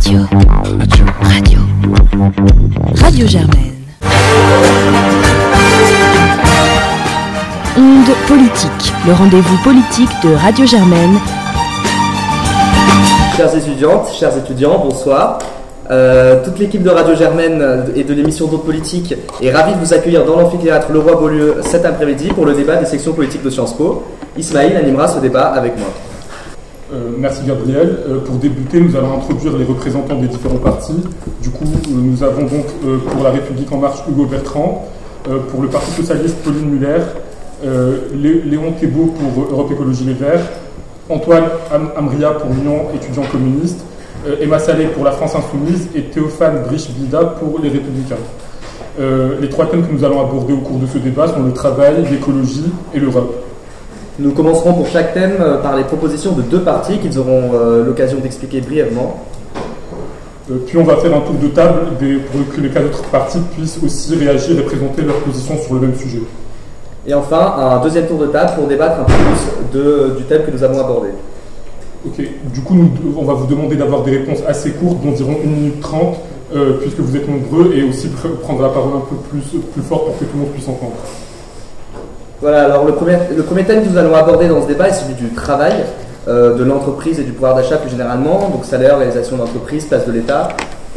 Radio. Radio. Radio. Radio Germaine. Onde politique, le rendez-vous politique de Radio Germaine. Chères étudiantes, chers étudiants, bonsoir. Euh, toute l'équipe de Radio Germaine et de l'émission D'autres Politiques est ravie de vous accueillir dans l'amphithéâtre Leroy-Beaulieu cet après-midi pour le débat des sections politiques de Sciences Po. Ismaïl animera ce débat avec moi. Euh, merci Gabriel. Euh, pour débuter, nous allons introduire les représentants des différents partis. Du coup, euh, nous avons donc pour La République En Marche Hugo Bertrand, pour le Parti Socialiste Pauline Muller, Lé- Léon Thébault pour Europe Écologie Les Verts, Antoine Am- Amria pour l'Union étudiant communiste, Emma Salé pour la France Insoumise et Théophane Brich-Bida pour les Républicains. Les trois thèmes que nous allons aborder au cours de ce débat sont le travail, l'écologie et l'Europe. Nous commencerons pour chaque thème euh, par les propositions de deux partis qu'ils auront euh, l'occasion d'expliquer brièvement. Euh, Puis on va faire un tour de table pour que les quatre autres parties puissent aussi réagir et présenter leur position sur le même sujet. Et enfin, un deuxième tour de table pour débattre un peu plus de- du thème que nous avons abordé. Ok, du coup, nous- on va vous demander d'avoir des réponses assez courtes, d'environ 1 minute 30, euh, puisque vous êtes nombreux, et aussi pr- prendre la parole un peu plus, plus fort pour que tout le monde puisse entendre. Voilà, alors le premier, le premier thème que nous allons aborder dans ce débat est celui du travail, euh, de l'entreprise et du pouvoir d'achat plus généralement, donc salaire, réalisation d'entreprise, place de l'État.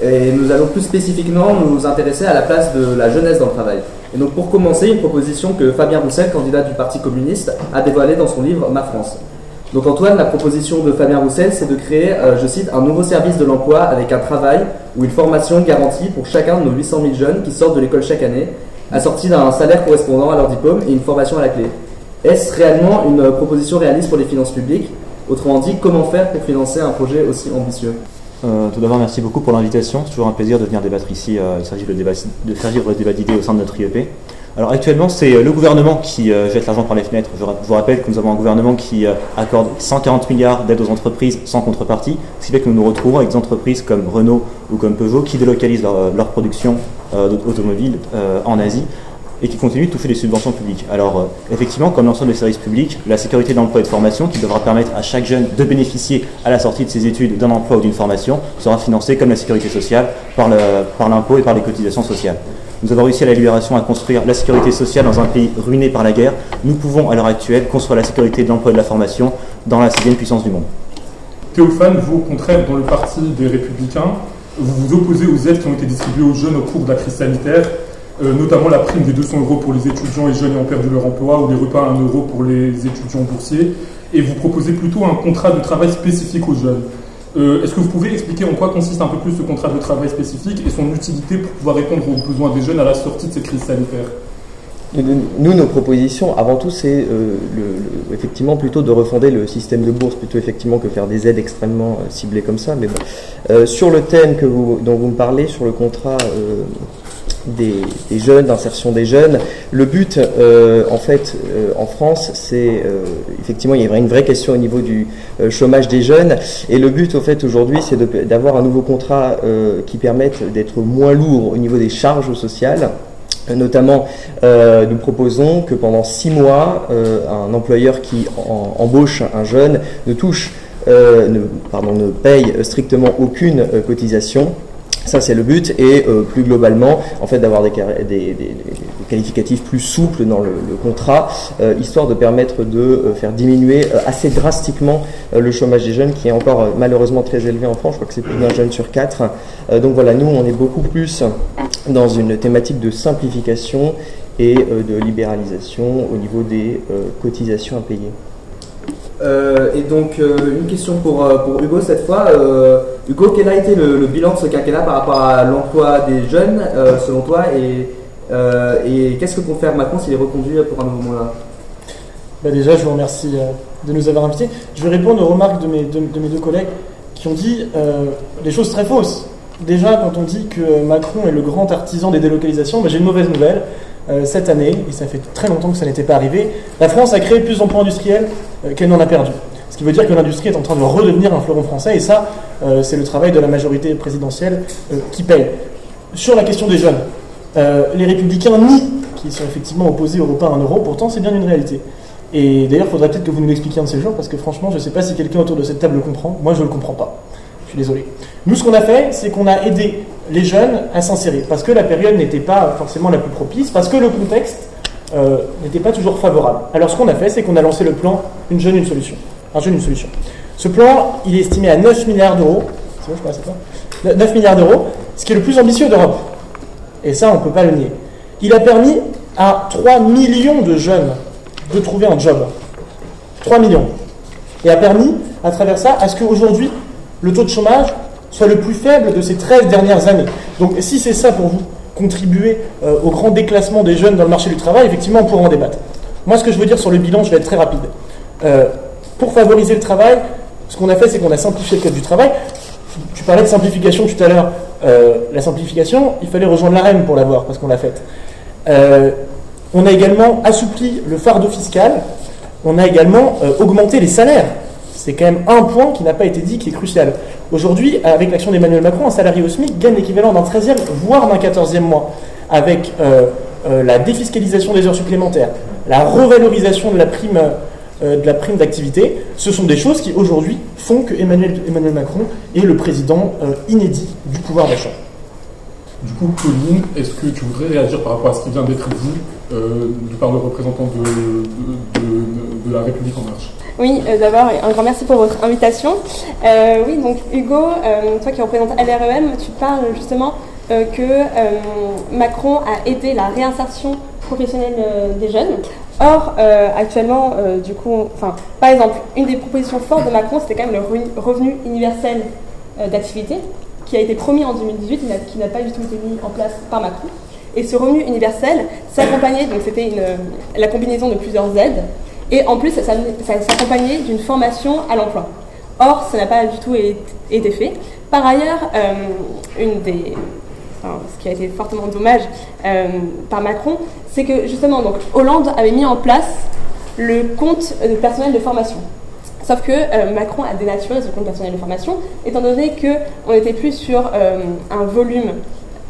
Et nous allons plus spécifiquement nous intéresser à la place de la jeunesse dans le travail. Et donc pour commencer, une proposition que Fabien Roussel, candidat du Parti communiste, a dévoilée dans son livre Ma France. Donc Antoine, la proposition de Fabien Roussel, c'est de créer, euh, je cite, un nouveau service de l'emploi avec un travail ou une formation garantie pour chacun de nos 800 000 jeunes qui sortent de l'école chaque année, assortis d'un salaire correspondant à leur diplôme et une formation à la clé. Est-ce réellement une euh, proposition réaliste pour les finances publiques? Autrement dit, comment faire pour financer un projet aussi ambitieux? Euh, tout d'abord, merci beaucoup pour l'invitation. C'est toujours un plaisir de venir débattre ici. Euh, il s'agit de, de faire vivre le débat d'idées au sein de notre IEP. Alors actuellement, c'est euh, le gouvernement qui euh, jette l'argent par les fenêtres. Je, vous rappelle que nous avons un gouvernement qui euh, accorde 140 milliards d'aides aux entreprises sans contrepartie, ce qui fait que nous nous retrouvons avec des entreprises comme Renault ou comme Peugeot qui délocalisent leur, production d'automobiles en Asie et qui continuent de toucher des subventions publiques. Alors, euh, effectivement, comme l'ensemble des services publics, la sécurité de l'emploi et de formation, qui devra permettre à chaque jeune de bénéficier à la sortie de ses études d'un emploi ou d'une formation, sera financée comme la sécurité sociale par le- par l'impôt et par les cotisations sociales. Nous avons réussi à la libération à construire la sécurité sociale dans un pays ruiné par la guerre. Nous pouvons, à l'heure actuelle, construire la sécurité de l'emploi et de la formation dans la sixième puissance du monde. Théophane, vous, au contraire, dans le parti des Républicains, vous vous opposez aux aides qui ont été distribuées aux jeunes au cours de la crise sanitaire, euh, notamment la prime des 200 euros pour les étudiants et jeunes ayant perdu leur emploi ou les repas à 1 euro pour les étudiants boursiers, et vous proposez plutôt un contrat de travail spécifique aux jeunes. Euh, Est-ce que vous pouvez expliquer en quoi consiste un peu plus ce contrat de travail spécifique et son utilité pour pouvoir répondre aux besoins des jeunes à la sortie de cette crise sanitaire? Nous, nos propositions, avant tout, c'est euh, effectivement plutôt de refonder le système de bourse, plutôt effectivement que faire des aides extrêmement ciblées comme ça. Mais sur le thème dont vous me parlez, sur le contrat des, jeunes, d'insertion des jeunes, le but, euh, en fait, euh, en France, c'est euh, effectivement, il y a une vraie question au niveau du chômage des jeunes, et le but, au fait, aujourd'hui, c'est d'avoir un nouveau contrat qui permette d'être moins lourd au niveau des charges sociales. Notamment, nous proposons que pendant six mois, un employeur qui embauche un jeune ne touche, pardon, ne paye strictement aucune cotisation. Ça, c'est le but. Et euh, plus globalement, en fait, d'avoir des, qualificatifs plus souples dans le, contrat, euh, histoire de permettre de euh, faire diminuer assez drastiquement le chômage des jeunes, qui est encore malheureusement très élevé en France. Je crois que c'est plus d'un jeune sur quatre. Donc voilà, nous, on est beaucoup plus dans une thématique de simplification et de libéralisation au niveau des cotisations à payer. Et donc, une question pour, pour Hugo cette fois. Hugo, quel a été le, bilan de ce quinquennat par rapport à l'emploi des jeunes, euh, selon toi Et, euh, qu'est-ce que compte faire Macron s'il est reconduit pour un nouveau mandat? Bah déjà, je vous remercie euh, de nous avoir invités. Je vais répondre aux remarques de mes, de, de mes deux collègues qui ont dit des choses très fausses. Déjà, quand on dit que Macron est le grand artisan des délocalisations, bah, j'ai une mauvaise nouvelle. Cette année, et ça fait très longtemps que ça n'était pas arrivé, la France a créé plus d'emplois industriels qu'elle n'en a perdu. Ce qui veut dire que l'industrie est en train de redevenir un fleuron français, et ça, euh, c'est le travail de la majorité présidentielle euh, qui paye. Sur la question des jeunes, euh, les républicains nient qu'ils sont effectivement opposés au repas à 1 euro, pourtant c'est bien une réalité. Et d'ailleurs, il faudrait peut-être que vous nous l'expliquiez un de ces jours, parce que franchement, je ne sais pas si quelqu'un autour de cette table le comprend. Moi, je ne le comprends pas. Je suis désolé. Nous, ce qu'on a fait, c'est qu'on a aidé les jeunes à s'insérer, parce que la période n'était pas forcément la plus propice, parce que le contexte n'était pas toujours favorable. Alors, ce qu'on a fait, c'est qu'on a lancé le plan Une jeune, une solution. Jeune, une solution. Ce plan, il est estimé à 9 milliards d'euros. C'est bon, je passe à toi 9 milliards d'euros, ce qui est le plus ambitieux d'Europe. Et ça, on ne peut pas le nier. Il a permis à 3 millions de jeunes de trouver un job. 3 millions. Et a permis, à travers ça, à ce qu'aujourd'hui, le taux de chômage soit le plus faible de ces 13 dernières années. Donc si c'est ça pour vous, contribuer euh, au grand déclassement des jeunes dans le marché du travail, effectivement, on pourra en débattre. Moi, ce que je veux dire sur le bilan, je vais être très rapide. Euh, pour favoriser le travail, ce qu'on a fait, c'est qu'on a simplifié le code du travail. Tu parlais de simplification tout à l'heure. Euh, la simplification, il fallait rejoindre l'AREM pour l'avoir, parce qu'on l'a faite. on a également assoupli le fardeau fiscal. On a également augmenté les salaires. C'est quand même un point qui n'a pas été dit, qui est crucial. Aujourd'hui, avec l'action d'Emmanuel Macron, un salarié au SMIC gagne l'équivalent d'un 13e, voire d'un 14e mois, avec euh, euh, la défiscalisation des heures supplémentaires, la revalorisation de la prime euh, de la prime d'activité. Ce sont des choses qui aujourd'hui font que Emmanuel, Emmanuel, Macron est le président inédit du pouvoir d'achat. Du coup, Pauline, est-ce que tu voudrais réagir par rapport à ce qui vient d'être dit par le représentant de, de la République en marche? Oui, euh, d'abord, un grand merci pour votre invitation. Euh, oui, donc Hugo, euh, toi qui représentes LREM, tu parles justement que Macron a aidé la réinsertion professionnelle des jeunes. Or, actuellement, du coup, enfin, par exemple, une des propositions fortes de Macron, c'était quand même le revenu universel d'activité, qui a été promis en 2018, qui n'a pas du tout été mis en place par Macron. Et ce revenu universel s'accompagnait, donc c'était la combinaison de plusieurs aides, et en plus, ça, s'accompagnait d'une formation à l'emploi. Or, ça n'a pas du tout été fait. Par ailleurs, euh, une des, ce qui a été fortement dommage euh, par Macron, c'est que justement, donc, Hollande avait mis en place le compte de personnel de formation. Sauf que euh, Macron a dénaturé ce compte personnel de formation, étant donné qu'on n'était plus sur un volume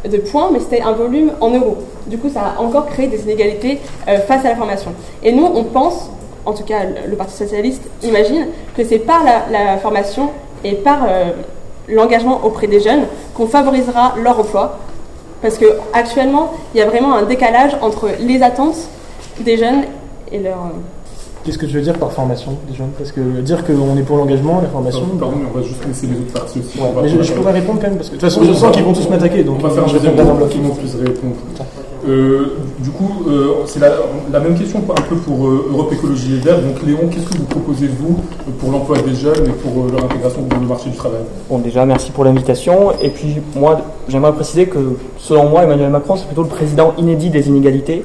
de points, mais c'était un volume en euros. Du coup, ça a encore créé des inégalités face à la formation. Et nous, on pense en tout cas le Parti socialiste imagine que c'est par la, formation et par euh, l'engagement auprès des jeunes qu'on favorisera leur emploi. Parce qu'actuellement, il y a vraiment un décalage entre les attentes des jeunes et leur... Euh, Qu'est-ce que tu veux dire par formation des jeunes? Parce que dire qu'on est pour l'engagement, la formation. Pardon, mais on va juste laisser les autres parties aussi. mais je, pourrais répondre quand même, parce que de toute façon, je sens qu'ils vont tous m'attaquer. Donc on va faire un deuxième bloc qui puisse répondre. Euh, du coup, euh, c'est la, même question un peu pour euh, Europe Écologie Les Verts. Donc Léon, qu'est-ce que vous proposez, vous, pour l'emploi des jeunes et pour leur intégration dans le marché du travail? Bon, déjà, merci pour l'invitation. Et puis, moi, j'aimerais préciser que, selon moi, Emmanuel Macron, c'est plutôt le président inédit des inégalités,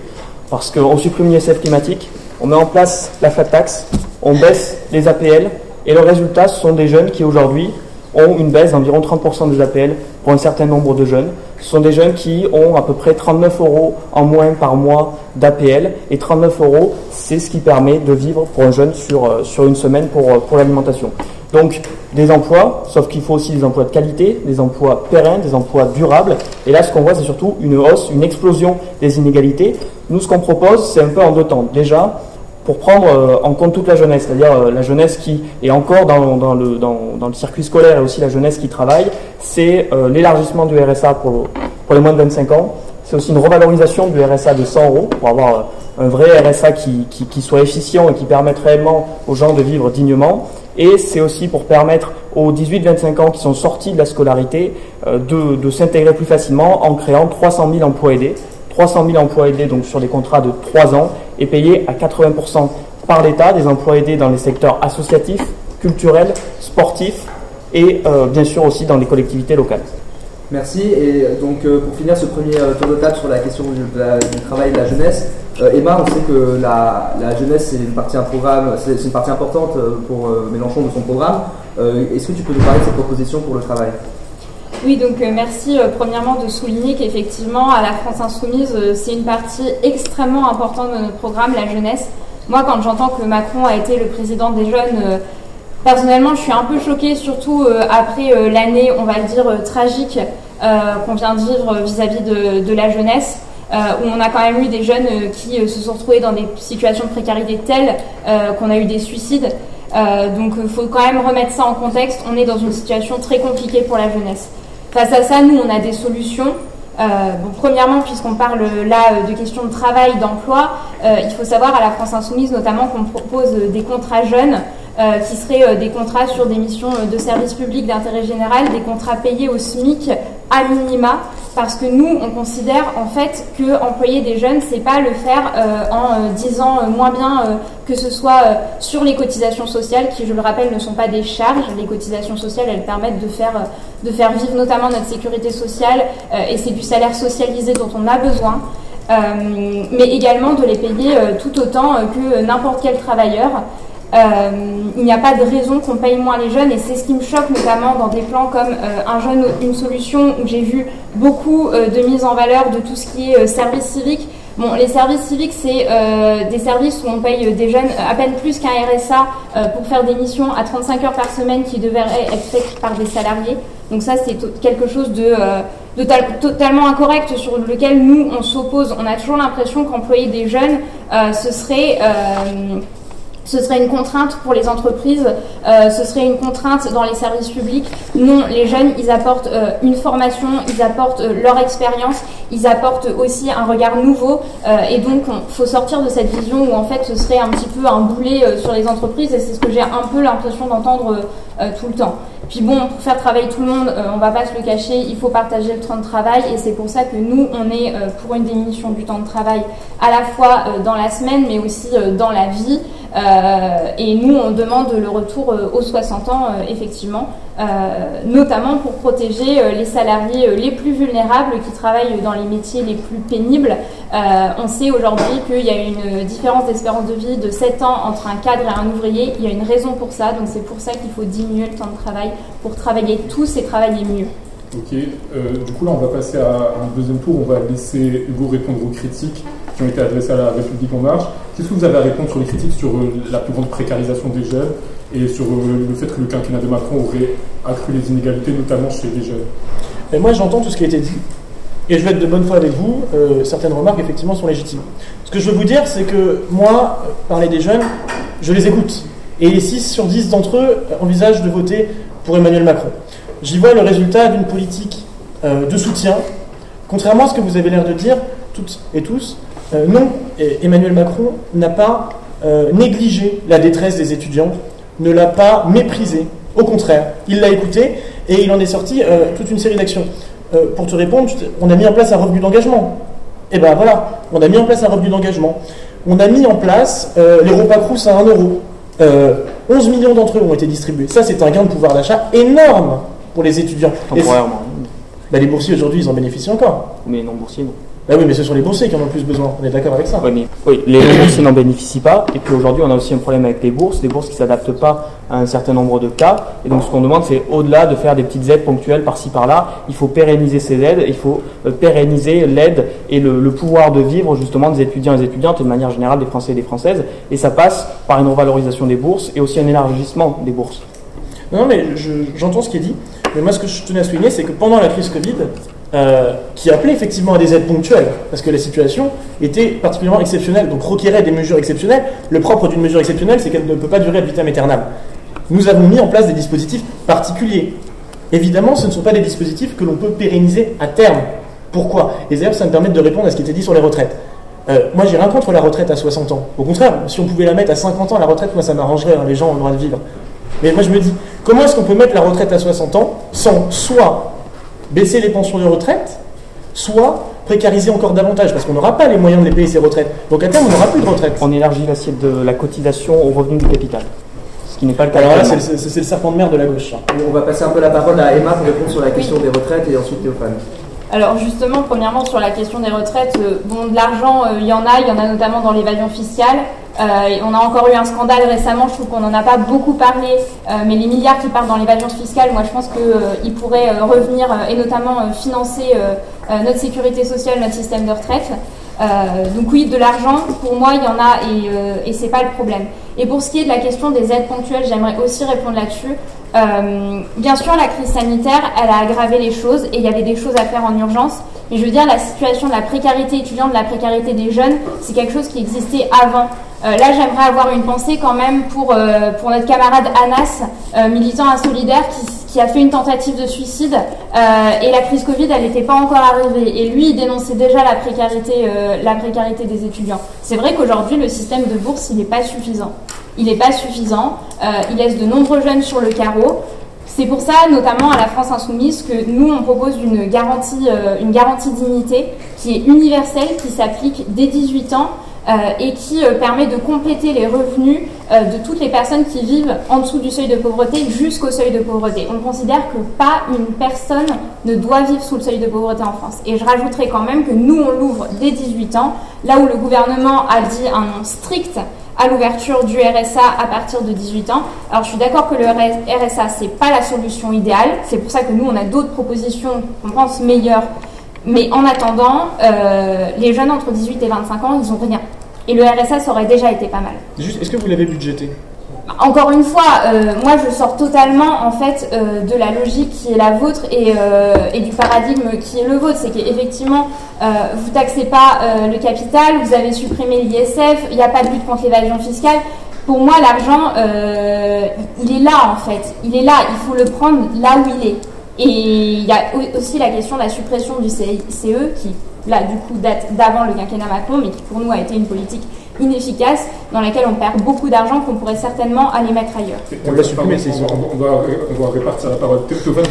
parce qu'on supprime l'ISF climatique, on met en place la flat tax, on baisse les APL, et le résultat, ce sont des jeunes qui, aujourd'hui, ont une baisse d'environ 30% des APL pour un certain nombre de jeunes. Ce sont des jeunes qui ont à peu près 39 euros en moins par mois d'APL. Et 39 euros, c'est ce qui permet de vivre pour un jeune sur, euh, sur une semaine pour, euh, pour l'alimentation. Donc des emplois, sauf qu'il faut aussi des emplois de qualité, des emplois pérennes, des emplois durables. Et là, ce qu'on voit, c'est surtout une hausse, une explosion des inégalités. Nous, ce qu'on propose, c'est un peu en deux temps. Déjà, pour prendre euh, en compte toute la jeunesse, c'est-à-dire euh, la jeunesse qui est encore dans, le, circuit scolaire et aussi la jeunesse qui travaille, c'est euh, l'élargissement du RSA pour, les moins de 25 ans. C'est aussi une revalorisation du RSA de 100 euros pour avoir un vrai RSA qui, soit efficient et qui permette réellement aux gens de vivre dignement. Et c'est aussi pour permettre aux 18-25 ans qui sont sortis de la scolarité de, de s'intégrer plus facilement en créant 300 000 emplois aidés 300 000 emplois aidés donc sur des contrats de 3 ans et payés à 80% par l'État, des emplois aidés dans les secteurs associatifs, culturels, sportifs et euh, bien sûr aussi dans les collectivités locales. Merci. Et euh, donc euh, pour finir ce premier tour de table sur la question du, travail de la jeunesse, Emma, on sait que la, jeunesse c'est une partie c'est une partie importante pour Mélenchon de son programme. Est-ce que tu peux nous parler de cette proposition pour le travail? Oui, donc euh, merci euh, premièrement de souligner qu'effectivement, à la France Insoumise, euh, c'est une partie extrêmement importante de notre programme, la jeunesse. Moi, quand j'entends que Macron a été le président des jeunes, personnellement, je suis un peu choquée, surtout après l'année, on va le dire, tragique qu'on vient de vivre vis-à-vis de, de, la jeunesse. où on a quand même eu des jeunes qui se sont retrouvés dans des situations de précarité telles qu'on a eu des suicides. donc il faut quand même remettre ça en contexte. On est dans une situation très compliquée pour la jeunesse. Face à ça, nous, on a des solutions. bon, premièrement, puisqu'on parle là de questions de travail, d'emploi, il faut savoir à la France Insoumise notamment qu'on propose des contrats jeunes euh, qui seraient euh, des contrats sur des missions euh, de service public d'intérêt général, des contrats payés au SMIC à minima, parce que nous, on considère en fait que employer des jeunes, c'est pas le faire en disant moins bien que ce soit sur les cotisations sociales, qui, je le rappelle, ne sont pas des charges. Les cotisations sociales, elles permettent de faire, de faire vivre notamment notre sécurité sociale, et c'est du salaire socialisé dont on a besoin. mais également de les payer tout autant que n'importe quel travailleur. Euh, il n'y a pas de raison qu'on paye moins les jeunes et c'est ce qui me choque notamment dans des plans comme euh, Un jeune, une solution où j'ai vu beaucoup euh, de mise en valeur de tout ce qui est service civique. Bon, les services civiques, c'est des services où on paye des jeunes à peine plus qu'un RSA pour faire des missions à 35 heures par semaine qui devraient être faites par des salariés. Donc ça, c'est quelque chose de, de totalement incorrect sur lequel nous, on s'oppose. On a toujours l'impression qu'employer des jeunes, ce serait ce serait une contrainte pour les entreprises, euh, ce serait une contrainte dans les services publics. Non, les jeunes, ils apportent euh, une formation, ils apportent euh, leur expérience, ils apportent aussi un regard nouveau. et donc, il faut sortir de cette vision où en fait, ce serait un petit peu un boulet sur les entreprises. Et c'est ce que j'ai un peu l'impression d'entendre tout le temps. Puis bon, pour faire travailler tout le monde, on va pas se le cacher, il faut partager le temps de travail et c'est pour ça que nous, on est pour une diminution du temps de travail à la fois dans la semaine mais aussi dans la vie. Euh, et nous, on demande le retour euh, aux 60 ans, euh, effectivement, notamment pour protéger les salariés les plus vulnérables qui travaillent dans les métiers les plus pénibles. on sait aujourd'hui qu'il y a une différence d'espérance de vie de 7 ans entre un cadre et un ouvrier. Il y a une raison pour ça, donc c'est pour ça qu'il faut diminuer le temps de travail pour travailler tous et travailler mieux. Ok, du coup là on va passer à un deuxième tour, on va laisser Hugo répondre aux critiques qui ont été adressées à la République en marche. Qu'est-ce que vous avez à répondre sur les critiques sur euh, la plus grande précarisation des jeunes et sur euh, le fait que le quinquennat de Macron aurait accru les inégalités, notamment chez les jeunes? Et Moi j'entends tout ce qui a été dit. Et je vais être de bonne foi avec vous, euh, certaines remarques effectivement sont légitimes. Ce que je veux vous dire, c'est que moi, parler des jeunes, je les écoute. Et 6 sur 10 d'entre eux envisagent de voter pour Emmanuel Macron. J'y vois le résultat d'une politique de soutien, contrairement à ce que vous avez l'air de dire, toutes et tous, euh, non, Emmanuel Macron n'a pas euh, négligé la détresse des étudiants, ne l'a pas méprisé. Au contraire, il l'a écouté et il en est sorti euh, toute une série d'actions. pour te répondre, on a mis en place un revenu d'engagement. Et eh ben voilà, on a mis en place un revenu d'engagement. On a mis en place les repas Crous à 1 euro. 11 millions d'entre eux ont été distribués. Ça, c'est un gain de pouvoir d'achat énorme pour les étudiants. Temporairement. Ben, les boursiers aujourd'hui, ils en bénéficient encore. Mais non boursiers, non. Bah oui, mais ce sont les boursiers qui en ont le plus besoin. On est d'accord avec ça Oui, mais oui, les boursiers n'en bénéficient pas. Et puis aujourd'hui, on a aussi un problème avec les bourses, des bourses qui ne s'adaptent pas à un certain nombre de cas. Et donc, ce qu'on demande, c'est au-delà de faire des petites aides ponctuelles par-ci par-là, il faut pérenniser ces aides, il faut euh, pérenniser l'aide et le, pouvoir de vivre justement des étudiants et des étudiantes et de manière générale des Français et des Françaises. Et ça passe par une revalorisation des bourses et aussi un élargissement des bourses. Non, mais j'entends ce qui est dit. Mais moi, ce que je tenais à souligner, c'est que pendant la crise Covid, euh, qui appelait effectivement à des aides ponctuelles, parce que la situation était particulièrement exceptionnelle, donc requérait des mesures exceptionnelles. Le propre d'une mesure exceptionnelle, c'est qu'elle ne peut pas durer ad vitam aeternam. Nous avons mis en place des dispositifs particuliers. Évidemment, ce ne sont pas des dispositifs que l'on peut pérenniser à terme. Pourquoi? Et d'ailleurs, ça me permet de répondre à ce qui était dit sur les retraites. Euh, moi, j'ai rien contre la retraite à 60 ans. Au contraire, si on pouvait la mettre à 50 ans, la retraite, moi, ça m'arrangerait. Hein, les gens ont le droit de vivre. Mais moi, je me dis, comment est-ce qu'on peut mettre la retraite à 60 ans sans soit baisser les pensions de retraite, soit précariser encore davantage, parce qu'on n'aura pas les moyens de les payer ces retraites. Donc à terme, on n'aura plus de retraite. On élargit l'assiette de la cotisation au revenu du capital. Ce qui n'est pas le cas. Alors là, c'est le serpent de mer de la gauche. On va passer un peu la parole à Emma pour répondre sur la question des retraites et ensuite Théophane. Alors justement, premièrement sur la question des retraites, euh, bon de l'argent, euh, il y en a, il y en a notamment dans l'évasion fiscale. Euh, on a encore eu un scandale récemment, je trouve qu'on n'en a pas beaucoup parlé, mais les milliards qui partent dans l'évasion fiscale, moi je pense qu'ils pourraient revenir et notamment financer notre sécurité sociale, notre système de retraite. Donc oui, de l'argent, pour moi, il y en a et, et c'est pas le problème. Et pour ce qui est de la question des aides ponctuelles, j'aimerais aussi répondre là-dessus. Euh, bien sûr, la crise sanitaire, elle a aggravé les choses et il y avait des choses à faire en urgence. Mais je veux dire, la situation de la précarité étudiante, de la précarité des jeunes, c'est quelque chose qui existait avant. Euh, là, j'aimerais avoir une pensée quand même pour, euh, pour notre camarade Anas, militant à Solidaire, qui, qui, a fait une tentative de suicide. et la crise Covid, elle n'était pas encore arrivée. Et lui, il dénonçait déjà la précarité, la précarité des étudiants. C'est vrai qu'aujourd'hui, le système de bourse, il n'est pas suffisant il n'est pas suffisant. Euh, il laisse de nombreux jeunes sur le carreau. C'est pour ça, notamment à la France Insoumise, que nous, on propose une garantie, euh, une garantie dignité qui est universelle, qui s'applique dès 18 ans euh, et qui permet de compléter les revenus de toutes les personnes qui vivent en dessous du seuil de pauvreté jusqu'au seuil de pauvreté. On considère que pas une personne ne doit vivre sous le seuil de pauvreté en France. Et je rajouterai quand même que nous, on l'ouvre dès 18 ans, là où le gouvernement a dit un nom strict à l'ouverture du RSA à partir de 18 ans. Alors je suis d'accord que le RSA c'est pas la solution idéale, c'est pour ça que nous on a d'autres propositions qu'on pense meilleures. Mais en attendant, euh, les jeunes entre 18 et 25 ans, ils ont rien. Et le RSA ça aurait déjà été pas mal. Juste, est-ce que vous l'avez budgété? Encore une fois, euh, moi je sors totalement en fait euh, de la logique qui est la vôtre et, euh, et du paradigme qui est le vôtre. C'est qu'effectivement, vous taxez pas le capital, vous avez supprimé l'ISF, il n'y a pas de lutte contre l'évasion fiscale. Pour moi, l'argent, il est là en fait. Il est là, il faut le prendre là où il est. Et il y a aussi la question de la suppression du CE qui, là, du coup, date d'avant le quinquennat Macron, mais qui pour nous a été une politique inefficace dans laquelle on perd beaucoup d'argent qu'on pourrait certainement aller mettre ailleurs. On, va, on, va, répartir la parole. qu'est-ce que tu voudrais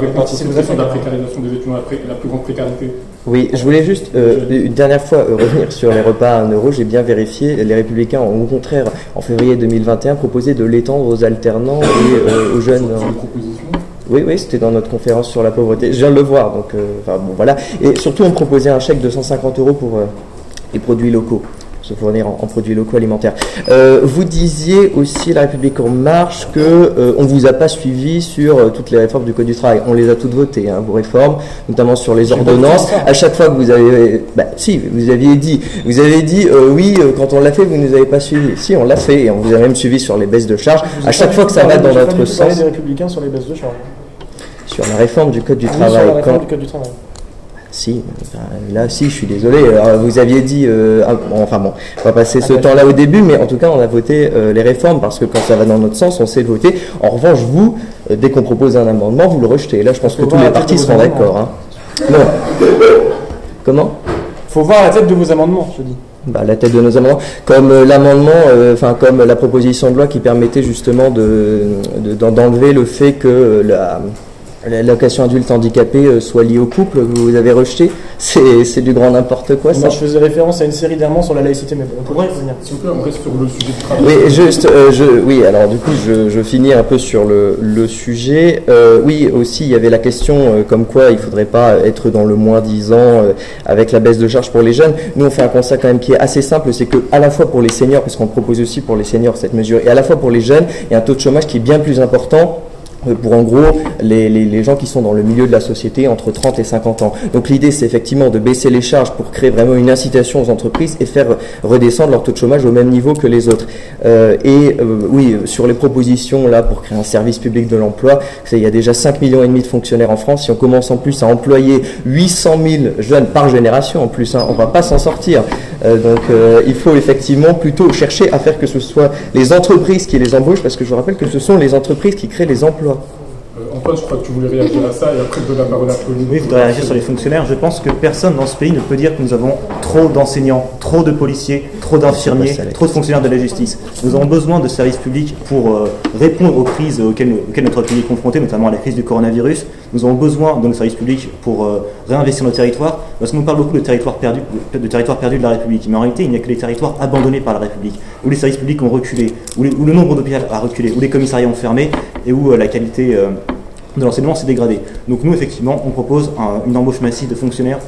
répondre sur cette question de la précarisation des étudiants, la plus grande précarité Oui, je voulais juste euh, une dernière fois euh, revenir sur les repas à 1 euro. J'ai bien vérifié. Les Républicains ont au contraire, en février 2021, proposé de l'étendre aux alternants et euh, aux jeunes. Oui, oui, c'était dans notre conférence sur la pauvreté. Je viens de le voir, donc enfin, bon, voilà. Et surtout, on proposait un chèque de 150 euros pour les produits locaux se fournir en, produits locaux alimentaires. Euh, vous disiez aussi, La République en marche, que euh, on vous a pas suivi sur euh, toutes les réformes du Code du travail. On les a toutes votées, hein, vos réformes, notamment sur les ordonnances. À chaque fois que vous avez, bah, si, vous aviez dit, vous avez dit, oui, quand on l'a fait, vous ne nous avez pas suivi. Si, on l'a fait, et on vous a même suivi sur les baisses de charges. À chaque fois que ça va dans notre sens. des républicains sur les baisses de charges. Sur la réforme du Code du ah travail. Sur la réforme du Code du travail. Si, là, si, je suis désolé. vous aviez dit, euh, ah, enfin bon, on va passer ce temps-là au début, mais en tout cas, on a voté euh, les réformes parce que quand ça va dans notre sens, on sait le voter. En revanche, vous, euh, dès qu'on propose un amendement, vous le rejetez. Là, je pense que tous les partis seront d'accord. Hein. Non. Comment? Faut voir la tête de vos amendements, je dis. Bah, la tête de nos amendements, comme l'amendement, enfin comme la proposition de loi qui permettait justement de d'enlever le fait que la l'allocation adulte handicapé euh, soit liée au couple, que vous avez rejeté, c'est du grand n'importe quoi. Moi, je faisais référence à une série d'amendements sur la laïcité, mais on pourrait revenir. S'il vous plaît, on reste sur le sujet du travail. Oui, juste, euh, je, oui, alors du coup, je, je, finis un peu sur le, le sujet. Euh, oui, aussi, il y avait la question euh, comme quoi il ne faudrait pas être dans le moins 10 ans avec la baisse de charges pour les jeunes. Nous, on fait un constat quand même qui est assez simple, c'est que à la fois pour les seniors, parce qu'on propose aussi pour les seniors cette mesure, et à la fois pour les jeunes, il y a un taux de chômage qui est bien plus important euh, pour en gros les, les, les, gens qui sont dans le milieu de la société entre 30 et 50 ans. Donc l'idée c'est effectivement de baisser les charges pour créer vraiment une incitation aux entreprises et faire redescendre leur taux de chômage au même niveau que les autres. Euh, et euh, oui, sur les propositions là pour créer un service public de l'emploi, il y a déjà 5 millions et demi de fonctionnaires en France. Si on commence en plus à employer 800 000 jeunes par génération en plus, hein, on va pas s'en sortir. Euh, donc il faut effectivement plutôt chercher à faire que ce soit les entreprises qui les embauchent parce que je vous rappelle que ce sont les entreprises qui créent les emplois. Euh, Antoine, je crois que tu voulais réagir à ça et après de la parole à Pauline. Oui, je voudrais réagir sur les fonctionnaires. Je pense que personne dans ce pays ne peut dire que nous avons trop d'enseignants, trop de policiers, trop d'infirmiers, trop de fonctionnaires de la justice. Nous avons besoin de services publics pour euh, répondre aux crises auxquelles, notre pays est confronté, notamment à la crise du coronavirus. Nous avons besoin de nos services publics pour euh, réinvestir nos territoires, parce qu'on parle beaucoup de territoires perdus de, la République. Mais en réalité, il n'y a que les territoires abandonnés par la République, où les services publics ont reculé, où, le nombre d'hôpitaux a reculé, où les commissariats ont fermé, et où la qualité de l'enseignement s'est dégradé. Donc nous, effectivement, on propose une embauche massive de fonctionnaires,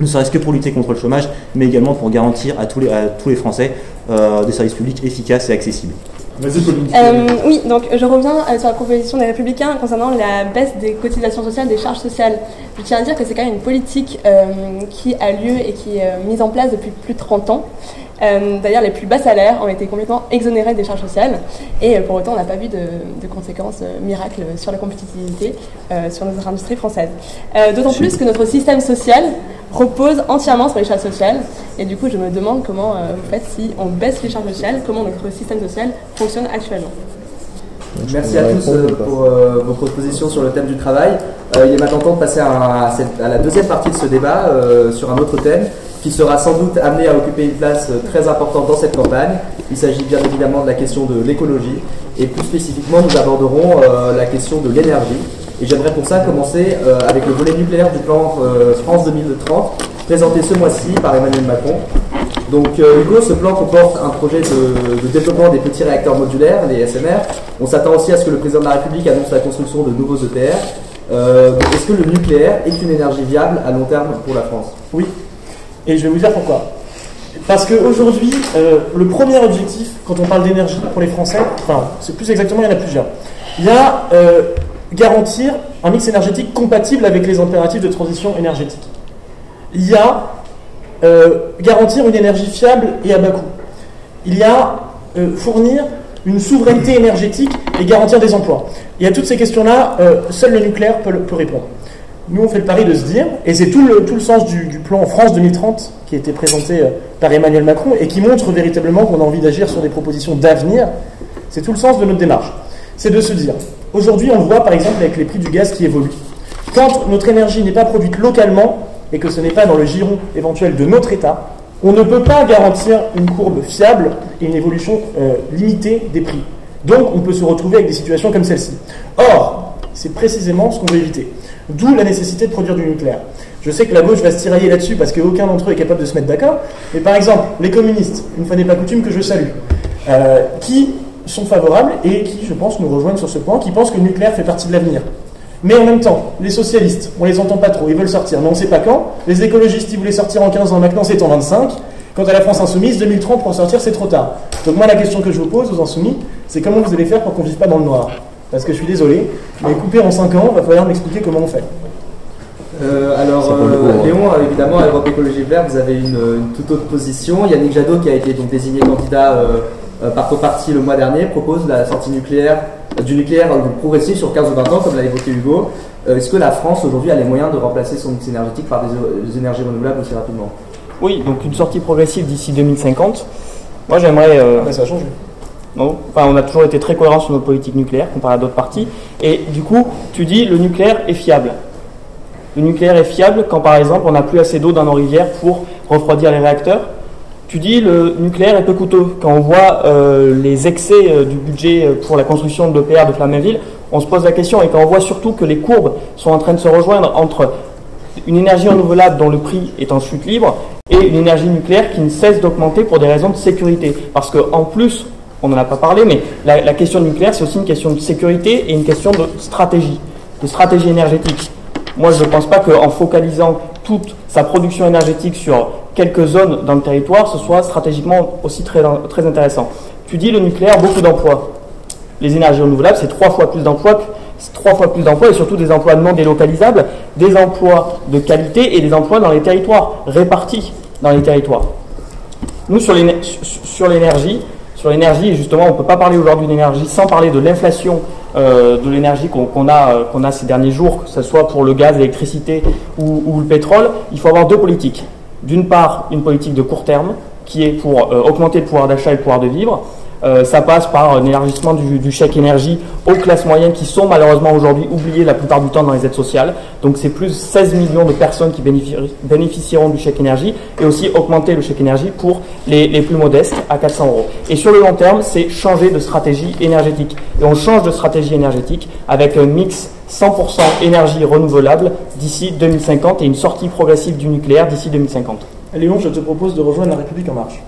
ne serait-ce que pour lutter contre le chômage, mais également pour garantir à tous les, Français euh, des services publics efficaces et accessibles. Euh, oui, donc je reviens euh, sur la proposition des Républicains concernant la baisse des cotisations sociales, des charges sociales. Je tiens à dire que c'est quand même une politique euh, qui a lieu et qui est mise en place depuis plus de 30 ans. Euh, D'ailleurs, les plus bas salaires ont été complètement exonérés des charges sociales et euh, pour autant, on n'a pas vu de, de conséquences euh, miracles sur la compétitivité euh, sur notre industrie française. Euh, D'autant plus que notre système social repose entièrement sur les charges sociales et du coup, je me demande comment euh, vous faites si on baisse les charges sociales, comment notre système social fonctionne actuellement. Merci à tous euh, pour euh, vos propositions sur le thème du travail. Euh, il est maintenant temps de passer à, à cette- à la deuxième partie de ce débat euh, sur un autre thème qui sera sans doute amené à occuper une place euh, très importante dans cette campagne. Il s'agit bien évidemment de la question de l'écologie et plus spécifiquement nous aborderons euh, la question de l'énergie. Et j'aimerais pour ça commencer euh, avec le volet nucléaire du plan France 2030 présenté ce mois-ci par Emmanuel Macron. Donc Hugo, ce plan comporte un projet de, développement des petits réacteurs modulaires, les SMR. On s'attend aussi à ce que le président de la République annonce la construction de nouveaux EPR. Est-ce que le nucléaire est une énergie viable à long terme pour la France? Oui. Et je vais vous dire pourquoi. Parce qu'aujourd'hui, euh, le premier objectif, quand on parle d'énergie pour les Français, enfin, c'est plus exactement, il y en a plusieurs. Il y a euh, garantir un mix énergétique compatible avec les impératifs de transition énergétique. Il y a euh, garantir une énergie fiable et à bas coût. Il y a fournir une souveraineté énergétique et garantir des emplois. Et à toutes ces questions-là, seul le nucléaire peut répondre. Nous, on fait le pari de se dire, et c'est tout le, tout le sens du, plan France 2030 qui a été présenté euh, par Emmanuel Macron et qui montre véritablement qu'on a envie d'agir sur des propositions d'avenir, c'est tout le sens de notre démarche. C'est de se dire, aujourd'hui, on le voit par exemple avec les prix du gaz qui évoluent. Quand notre énergie n'est pas produite localement et que ce n'est pas dans le giron éventuel de notre État, on ne peut pas garantir une courbe fiable et une évolution euh, limitée des prix. Donc on peut se retrouver avec des situations comme celle-ci. Or, c'est précisément ce qu'on veut éviter. D'où la nécessité de produire du nucléaire. Je sais que la gauche va se tirailler là-dessus parce qu'aucun d'entre eux est capable de se mettre d'accord. Mais par exemple, les communistes, une fois n'est pas coutume que je salue, euh, qui sont favorables et qui, je pense, nous rejoignent sur ce point, qui pensent que le nucléaire fait partie de l'avenir. Mais en même temps, les socialistes, on les entend pas trop, ils veulent sortir, mais on ne sait pas quand. Les écologistes, ils voulaient sortir en 15 ans, maintenant c'est en 25. Quant à la France insoumise, 2030 pour sortir, c'est trop tard. Donc moi, la question que je vous pose aux insoumis, c'est comment vous allez faire pour qu'on vive pas dans le noir? Parce que je suis désolé, mais couper en 5 ans, va falloir m'expliquer comment on fait. Euh, alors, euh, ouais. Léon, euh, évidemment, à Europe Écologie Vert, vous avez une, une toute autre position. Yannick Jadot, qui a été donc désigné candidat euh, par ton parti le mois dernier, propose la sortie nucléaire, euh, du nucléaire euh, progressif sur 15 ou 20 ans, comme l'a évoqué Hugo. Euh, Est-ce que la France aujourd'hui a les moyens de remplacer son mix énergétique par des, des énergies renouvelables aussi rapidement? Oui, donc une sortie progressive d'ici 2050. Moi, j'aimerais. euh, ça a changé. On a toujours été très cohérent sur notre politique nucléaire comparé à d'autres partis. Et du coup, tu dis le nucléaire est fiable. Le nucléaire est fiable quand, par exemple, on n'a plus assez d'eau dans nos rivières pour refroidir les réacteurs. Tu dis le nucléaire est peu coûteux. Quand on voit euh, les excès euh, du budget euh, pour la construction de l'EPR de Flamanville, on se pose la question. Et quand on voit surtout que les courbes sont en train de se rejoindre entre une énergie renouvelable dont le prix est en chute libre et une énergie nucléaire qui ne cesse d'augmenter pour des raisons de sécurité. Parce qu'en plus, on n'en a pas parlé, mais la, la question nucléaire, c'est aussi une question de sécurité et une question de stratégie, de stratégie énergétique. Moi, je ne pense pas qu'en focalisant toute sa production énergétique sur quelques zones dans le territoire, ce soit stratégiquement aussi très, intéressant. Tu dis le nucléaire, beaucoup d'emplois. Les énergies renouvelables, c'est trois fois plus d'emplois, trois fois plus d'emplois et surtout des emplois non délocalisables, des emplois de qualité et des emplois dans les territoires, répartis dans les territoires. Nous, sur l'éner- sur- l'énergie, justement, on ne peut pas parler aujourd'hui d'énergie sans parler de l'inflation euh, de l'énergie qu'on qu'on a, euh, qu'on a ces derniers jours, que ce soit pour le gaz, l'électricité ou, ou le pétrole. Il faut avoir deux politiques. D'une part, une politique de court terme, qui est pour euh, augmenter le pouvoir d'achat et le pouvoir de vivre. Euh, ça passe par un élargissement du, chèque énergie aux classes moyennes qui sont malheureusement aujourd'hui oubliées la plupart du temps dans les aides sociales. Donc c'est plus 16 millions de personnes qui bénéfici- bénéficieront du chèque énergie et aussi augmenter le chèque énergie pour les, les plus modestes à 400 euros. Et sur le long terme, c'est changer de stratégie énergétique. Et on change de stratégie énergétique avec un mix 100% énergie renouvelable d'ici 2050 et une sortie progressive du nucléaire d'ici 2050. Léon, je te propose de rejoindre la République en marche.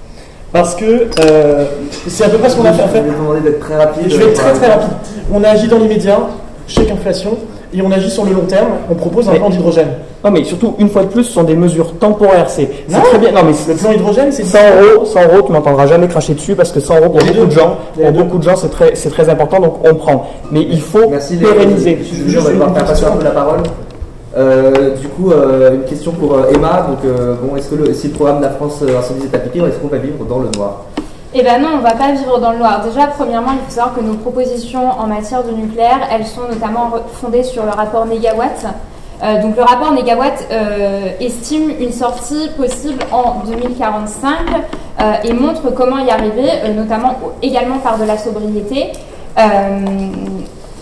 Parce que euh, c'est à peu près ce qu'on a fait. en Je fait. vais vous demander d'être très rapide. Je vais être très très rapide. On a agi dans l'immédiat, chèque inflation, et on agit sur le long terme, on propose un Mais- plan d'hydrogène. Non, mais surtout, une fois de plus, ce sont des mesures temporaires. C'est très bien. Non, mais Le plan hydrogène, c'est 100 euros, 100 euros, tu m'entendras jamais cracher dessus parce que 100 euros pour beaucoup de gens, pour beaucoup de gens, c'est très, c'est très important, donc on prend. Mais il faut Merci les pérenniser. Je suis désolé, on va devoir faire passer un peu la parole. Euh, du coup, euh, une question pour euh, Emma. Donc, bon, est-ce que le, si le programme de la France Incendie est appliqué, est-ce qu'on va vivre dans le noir? Eh ben non, on va pas vivre dans le noir. Déjà, premièrement, il faut savoir que nos propositions en matière de nucléaire, elles sont notamment fondées sur le rapport Négawatt. Euh, donc le rapport Négawatt euh, estime une sortie possible en 2045 euh, et montre comment y arriver, notamment également par de la sobriété.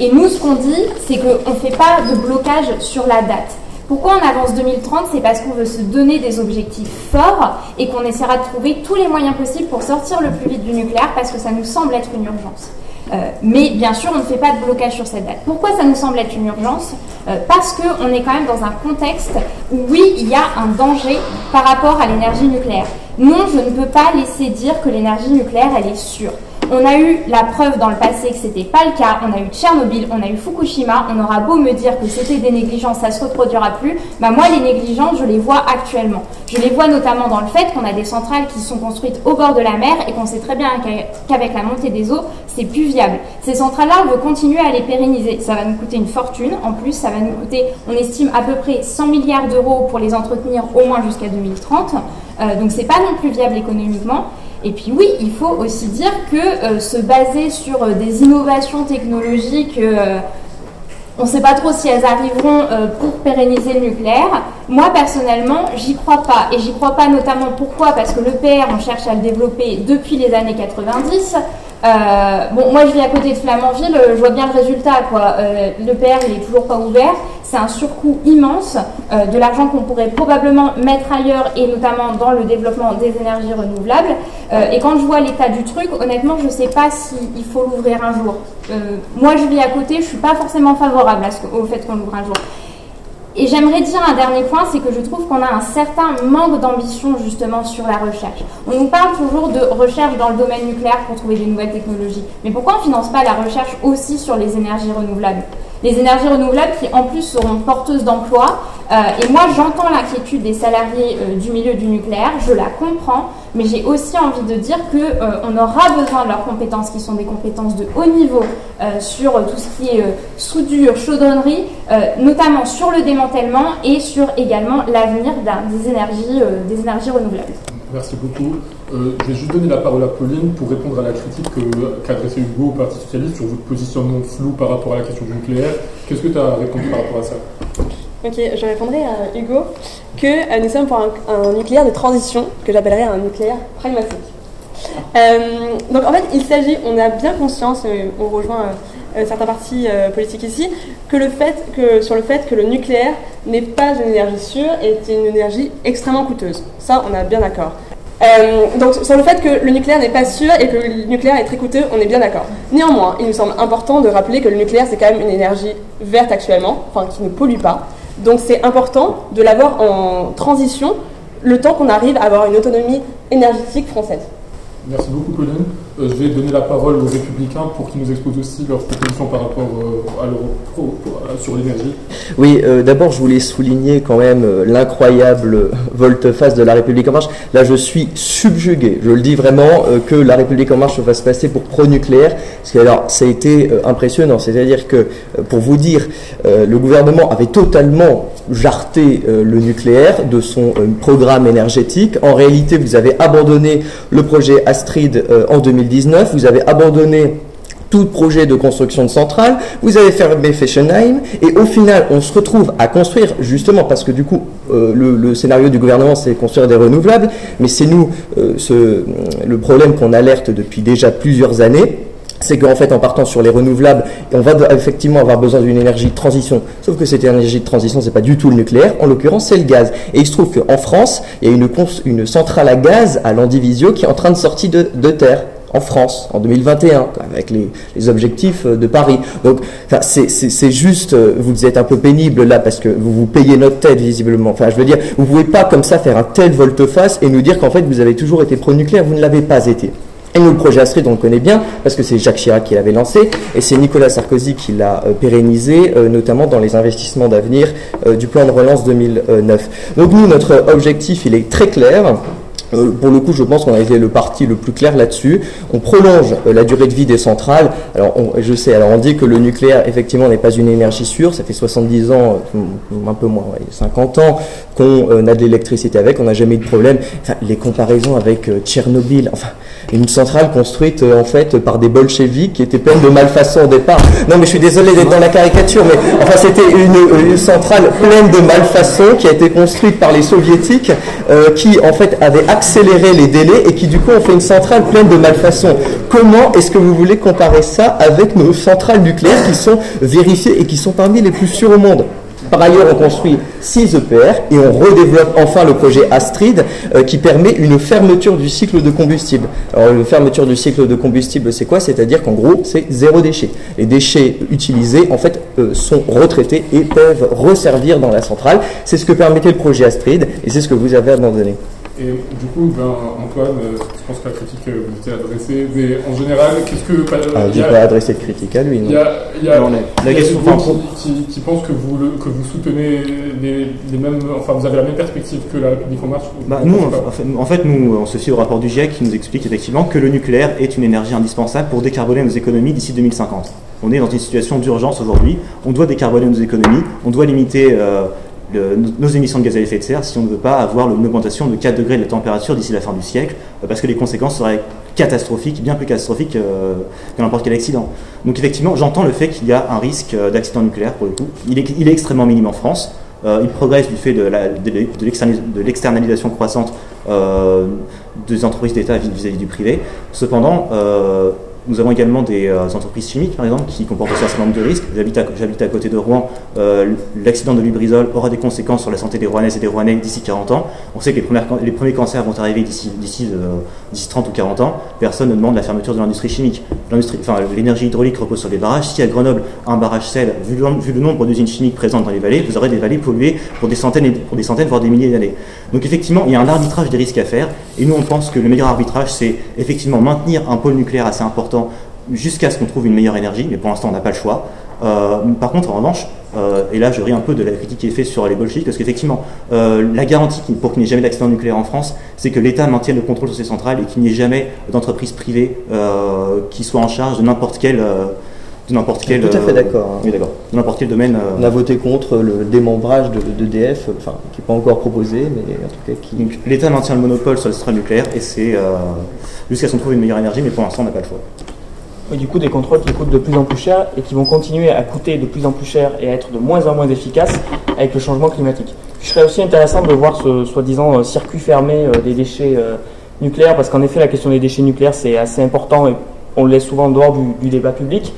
Et nous, ce qu'on dit, c'est qu'on ne fait pas de blocage sur la date. Pourquoi on avance 2030 C'est parce qu'on veut se donner des objectifs forts et qu'on essaiera de trouver tous les moyens possibles pour sortir le plus vite du nucléaire parce que ça nous semble être une urgence. Euh, mais bien sûr, on ne fait pas de blocage sur cette date. Pourquoi ça nous semble être une urgence? Euh, Parce qu'on est quand même dans un contexte où oui, il y a un danger par rapport à l'énergie nucléaire. Non, je ne peux pas laisser dire que l'énergie nucléaire, elle est sûre. On a eu la preuve dans le passé que c'était pas le cas. On a eu Tchernobyl, on a eu Fukushima. On aura beau me dire que c'était des négligences, ça se reproduira plus. Bah moi, les négligences, je les vois actuellement. Je les vois notamment dans le fait qu'on a des centrales qui sont construites au bord de la mer et qu'on sait très bien qu'a- qu'avec la montée des eaux, c'est plus viable. Ces centrales-là, on veut continuer à les pérenniser. Ça va nous coûter une fortune. En plus, ça va nous coûter, on estime à peu près 100 milliards d'euros pour les entretenir au moins jusqu'à 2030. Euh, donc c'est pas non plus viable économiquement. Et puis oui, il faut aussi dire que euh, se baser sur euh, des innovations technologiques, euh, on ne sait pas trop si elles arriveront pour pérenniser le nucléaire. Moi personnellement, j'y crois pas. Et j'y crois pas notamment pourquoi? Parce que l'EPR, on cherche à le développer depuis les années 90. Euh, bon, moi je vis à côté de Flamanville, euh, je vois bien le résultat. quoi. Euh, L'EPR, il est toujours pas ouvert. C'est un surcoût immense, euh, de l'argent qu'on pourrait probablement mettre ailleurs et notamment dans le développement des énergies renouvelables. Euh, et quand je vois l'état du truc, honnêtement, je sais pas s'il faut l'ouvrir un jour. Euh, moi, je vis à côté, je suis pas forcément favorable au fait qu'on l'ouvre un jour. Et j'aimerais dire un dernier point, c'est que je trouve qu'on a un certain manque d'ambition justement sur la recherche. On nous parle toujours de recherche dans le domaine nucléaire pour trouver des nouvelles technologies. Mais pourquoi on ne finance pas la recherche aussi sur les énergies renouvelables? Les énergies renouvelables qui en plus seront porteuses d'emplois. Euh, et moi j'entends l'inquiétude des salariés euh, du milieu du nucléaire, je la comprends, mais j'ai aussi envie de dire que euh, aura besoin de leurs compétences qui sont des compétences de haut niveau euh, sur euh, tout ce qui est soudure, chaudronnerie, notamment sur le démantèlement et sur également l'avenir des énergies, renouvelables. Merci beaucoup. Je vais juste donner la parole à Pauline pour répondre à la critique que- qu'a adressée Hugo au Parti Socialiste sur votre positionnement flou par rapport à la question du nucléaire. Qu'est-ce que tu as répondu par rapport à ça? Ok, je répondrai à Hugo que euh, nous sommes pour un, nucléaire de transition, que j'appellerais un nucléaire pragmatique. Euh, donc en fait, il s'agit, on a bien conscience, euh, on rejoint euh, certains partis politiques ici, que le fait que, sur le fait que le nucléaire n'est pas une énergie sûre et est une énergie extrêmement coûteuse. Ça, on est bien d'accord. Donc sur le fait que le nucléaire n'est pas sûr et que le nucléaire est très coûteux, on est bien d'accord. Néanmoins, il nous semble important de rappeler que le nucléaire c'est quand même une énergie verte actuellement, enfin qui ne pollue pas. Donc c'est important de l'avoir en transition le temps qu'on arrive à avoir une autonomie énergétique française. Merci beaucoup, Pauline. Euh, je vais donner la parole aux Républicains pour qu'ils nous exposent aussi leurs propositions par rapport euh, à leur pro- à- sur l'énergie. Oui, euh, d'abord, je voulais souligner quand même l'incroyable volte-face de La République En Marche. Là, je suis subjugué. Je le dis vraiment que La République En Marche se fasse passer pour pro-nucléaire. Parce que, alors, ça a été impressionnant. C'est-à-dire que, pour vous dire, le gouvernement avait totalement jarté le nucléaire de son programme énergétique. En réalité, vous avez abandonné le projet Astrid en 2019. Vous avez abandonné tout projet de construction de centrale, vous avez fermé Fessenheim, et au final, on se retrouve à construire, justement, parce que du coup, euh, le, scénario du gouvernement, c'est construire des renouvelables, mais c'est nous, euh, ce, le problème qu'on alerte depuis déjà plusieurs années, c'est qu'en fait, en partant sur les renouvelables, on va effectivement avoir besoin d'une énergie de transition. Sauf que cette énergie de transition, c'est pas du tout le nucléaire. En l'occurrence, c'est le gaz. Et il se trouve qu'en France, il y a une, centrale à gaz à Landivisio qui est en train de sortir de terre en France en 2021 avec les, objectifs euh, de Paris. Donc, c'est- juste, euh, vous êtes un peu pénible là parce que vous vous payez notre tête visiblement. Enfin, je veux dire, vous pouvez pas comme ça faire un tel volte-face et nous dire qu'en fait vous avez toujours été pro-nucléaire. Vous ne l'avez pas été. Et nous, le projet Astrid, on le connaît bien, parce que c'est Jacques Chirac qui l'avait lancé, et c'est Nicolas Sarkozy qui l'a euh, pérennisé, notamment dans les investissements d'avenir du plan de relance 2009. Donc nous, notre objectif, il est très clair. Euh, pour le coup, je pense qu'on a été le parti le plus clair là-dessus. On prolonge euh, la durée de vie des centrales. Alors, je sais, alors on dit que le nucléaire, effectivement, n'est pas une énergie sûre. Ça fait 70 ans, euh, un peu moins, ouais, 50 ans qu'on a de l'électricité avec. On n'a jamais eu de problème. Les comparaisons avec Tchernobyl, enfin, une centrale construite en fait par des bolcheviks qui étaient pleine de malfaçons au départ. Non, mais je suis désolé d'être dans la caricature, mais enfin, c'était une, une centrale pleine de malfaçons qui a été construite par les soviétiques, qui en fait avait accéléré les délais et qui du coup ont fait une centrale pleine de malfaçons. Comment est-ce que vous voulez comparer ça avec nos centrales nucléaires qui sont vérifiées et qui sont parmi les plus sûres au monde? Par ailleurs, on construit 6 EPR et on redéveloppe enfin le projet Astrid euh, qui permet une fermeture du cycle de combustible. Alors, la fermeture du cycle de combustible, c'est quoi? C'est-à-dire qu'en gros, c'est zéro déchet. Les déchets utilisés, en fait, euh, sont retraités et peuvent resservir dans la centrale. C'est ce que permettait le projet Astrid et c'est ce que vous avez abandonné. Et du coup, ben, Antoine, euh, je pense que la critique euh, vous était adressée, mais en général, qu'est-ce que. Ah, il pas adressé de critique à lui. Il Non. y a, il y a, Non, la- il y a question- des gens enfin, qui, qui, qui pensent que vous, le- que vous soutenez les, les mêmes. Enfin, vous avez la même perspective que la République En Marche Bah, ou nous, pas en fait, en fait, nous, on se fie au rapport du GIEC qui nous explique effectivement que le nucléaire est une énergie indispensable pour décarboner nos économies d'ici 2050. On est dans une situation d'urgence aujourd'hui. On doit décarboner nos économies. On doit limiter euh, nos émissions de gaz à effet de serre si on ne veut pas avoir une augmentation de 4 degrés de la température d'ici la fin du siècle, euh, parce que les conséquences seraient catastrophiques, bien plus catastrophiques euh, que n'importe quel accident. Donc effectivement, j'entends le fait qu'il y a un risque euh, d'accident nucléaire pour le coup. Il est, extrêmement minime en France. Il progresse du fait de l'externalisation croissante des entreprises d'État vis- vis-à-vis du privé. Cependant, nous avons également des euh, entreprises chimiques, par exemple, qui comportent aussi un certain nombre de risques. J'habite à, côté de Rouen. Euh, L'accident de Lubrizol aura des conséquences sur la santé des Rouennaises et des Rouennais d'ici 40 ans. On sait que les, les premiers cancers vont arriver d'ici, d'ici, euh, d'ici 30 ou 40 ans. Personne ne demande la fermeture de l'industrie chimique. L'énergie hydraulique repose sur des barrages. Si à Grenoble, un barrage sel, vu vu le nombre d'usines chimiques présentes dans les vallées, vous aurez des vallées polluées pour des centaines, pour des centaines voire des milliers d'années. Donc effectivement, il y a un arbitrage des risques à faire. Et nous, on pense que le meilleur arbitrage, c'est effectivement maintenir un pôle nucléaire assez important jusqu'à ce qu'on trouve une meilleure énergie, mais pour l'instant on n'a pas le choix. Euh, par contre, en revanche, euh, et là je ris un peu de la critique qui est faite sur les bolcheviks, parce qu'effectivement, euh, la garantie pour qu'il n'y ait jamais d'accident nucléaire en France, c'est que l'État maintienne le contrôle sur ces centrales et qu'il n'y ait jamais d'entreprise privée qui soit en charge de n'importe quel... de n'importe quel... Tout à fait euh, d'accord, hein. Oui, d'accord. De n'importe quel domaine... euh, On a voté contre le démembrage de d'EDF, enfin, qui n'est pas encore proposé, mais en tout cas qui. donc l'État maintient le monopole sur les centrales nucléaires et c'est euh, jusqu'à ce qu'on trouve une meilleure énergie, mais pour l'instant on n'a pas le choix. Et du coup, des contrôles qui coûtent de plus en plus cher et qui vont continuer à coûter de plus en plus cher et à être de moins en moins efficaces avec le changement climatique. Je serais aussi intéressant de voir ce soi-disant euh, circuit fermé euh, des déchets euh, nucléaires, parce qu'en effet, la question des déchets nucléaires, c'est assez important et on le laisse souvent en dehors du, du débat public.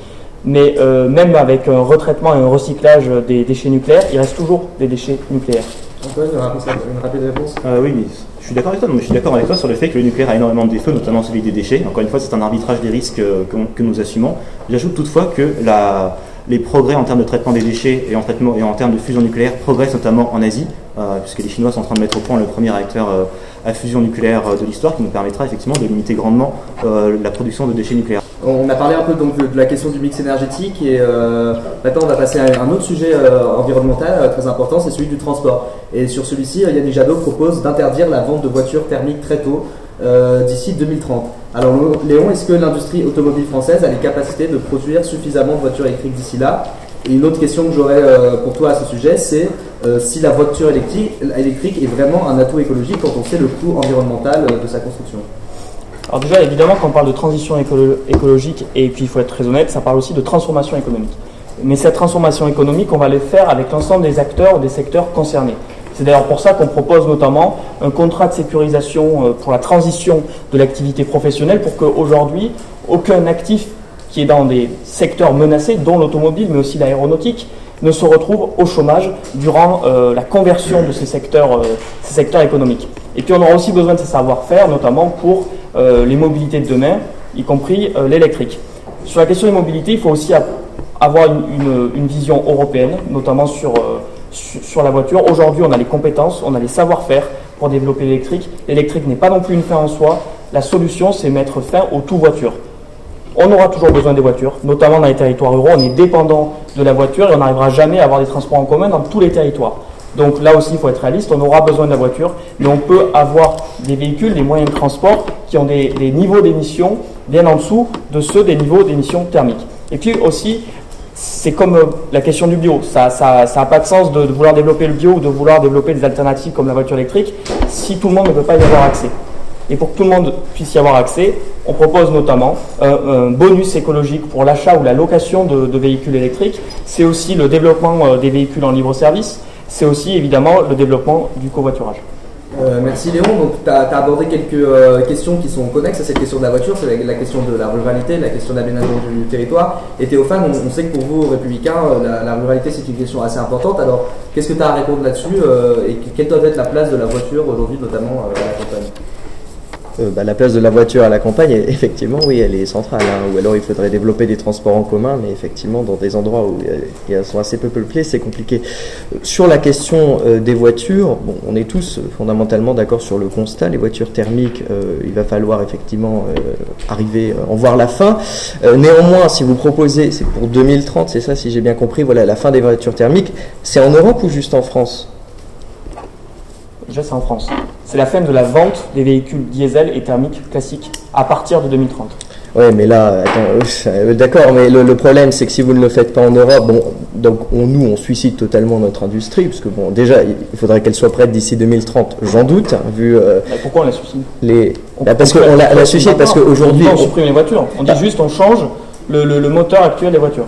Mais euh, même avec un retraitement et un recyclage des déchets nucléaires, il reste toujours des déchets nucléaires. Antoine, une rapide, réponse? Euh, oui, mais je suis d'accord avec toi. non, mais je suis d'accord avec toi sur le fait que le nucléaire a énormément de défauts, notamment celui des déchets. Encore une fois, c'est un arbitrage des risques euh, que, que nous assumons. J'ajoute toutefois que la, les progrès en termes de traitement des déchets et en, termes de fusion nucléaire progressent notamment en Asie, euh, puisque les Chinois sont en train de mettre au point le premier réacteur euh, à fusion nucléaire euh, de l'histoire, qui nous permettra effectivement de limiter grandement la production de déchets nucléaires. On a parlé un peu donc de, la question du mix énergétique et maintenant on va passer à un autre sujet environnemental très important, c'est celui du transport. Et sur celui-ci, Yannick Jadot propose d'interdire la vente de voitures thermiques très tôt, euh, d'ici 2030. Alors Léon, est-ce que l'industrie automobile française a les capacités de produire suffisamment de voitures électriques d'ici là? Et une autre question que j'aurais euh, pour toi à ce sujet, c'est euh, si la voiture électrique, est vraiment un atout écologique quand on sait le coût environnemental de sa construction. Alors déjà, évidemment, quand on parle de transition écolo- écologique, et puis il faut être très honnête, ça parle aussi de transformation économique. Mais cette transformation économique, on va le faire avec l'ensemble des acteurs ou des secteurs concernés. C'est d'ailleurs pour ça qu'on propose notamment un contrat de sécurisation euh, pour la transition de l'activité professionnelle pour qu'aujourd'hui, aucun actif qui est dans des secteurs menacés, dont l'automobile, mais aussi l'aéronautique, ne se retrouve au chômage durant euh, la conversion de ces secteurs, euh, ces secteurs économiques. Et puis on aura aussi besoin de ces savoir-faire, notamment pour les mobilités de demain, y compris l'électrique. Sur la question des mobilités, il faut aussi avoir une, vision européenne, notamment sur, sur, la voiture. Aujourd'hui, on a les compétences, on a les savoir-faire pour développer l'électrique. L'électrique n'est pas non plus une fin en soi. La solution, c'est mettre fin au tout voiture. On aura toujours besoin des voitures, notamment dans les territoires ruraux. On est dépendant de la voiture et on n'arrivera jamais à avoir des transports en commun dans tous les territoires. Donc là aussi, il faut être réaliste. On aura besoin de la voiture, mais on peut avoir des véhicules, des moyens de transport qui ont des, des niveaux d'émissions bien en dessous de ceux des niveaux d'émissions thermiques. Et puis aussi, c'est comme euh, la question du bio. Ça n'a ça, pas de sens de, vouloir développer le bio ou de vouloir développer des alternatives comme la voiture électrique si tout le monde ne peut pas y avoir accès. Et pour que tout le monde puisse y avoir accès, on propose notamment un, un bonus écologique pour l'achat ou la location de, de véhicules électriques. C'est aussi le développement euh, des véhicules en libre service. C'est aussi évidemment le développement du covoiturage. Euh, merci Léon. Donc, tu as, abordé quelques euh, questions qui sont connexes à cette question de la voiture. C'est la, question de la ruralité, la question de l'aménagement du territoire. Et Théophane, on, on, sait que pour vous, républicains, euh, la, la ruralité, c'est une question assez importante. Alors, qu'est-ce que tu as à répondre là-dessus euh, Et quelle doit être la place de la voiture aujourd'hui, notamment à la campagne? Euh, bah, la place de la voiture à la campagne, effectivement, oui, elle est centrale. Hein. Ou alors il faudrait développer des transports en commun, mais effectivement, dans des endroits où elles sont assez peu peuplées, c'est compliqué. Sur la question euh, des voitures, bon, on est tous fondamentalement d'accord sur le constat. Les voitures thermiques, euh, il va falloir effectivement euh, arriver en voir la fin. Euh, néanmoins, si vous proposez, c'est pour 2030, c'est ça, si j'ai bien compris, voilà, la fin des voitures thermiques, c'est en Europe ou juste en France? Déjà, c'est en France. C'est la fin de la vente des véhicules diesel et thermiques classiques à partir de 2030. Oui, mais là, attends, euh, d'accord, mais le, le problème, c'est que si vous ne le faites pas en Europe, bon, donc on, nous, on suicide totalement notre industrie, parce que bon, déjà, il faudrait qu'elle soit prête d'ici 2030, j'en doute, hein, vu. Euh, pourquoi on la suicide les... Bah, Parce qu'on la, la suicide, parce qu'aujourd'hui. On, on supprime les voitures? On dit bah. juste, on change le, le, le moteur actuel des voitures.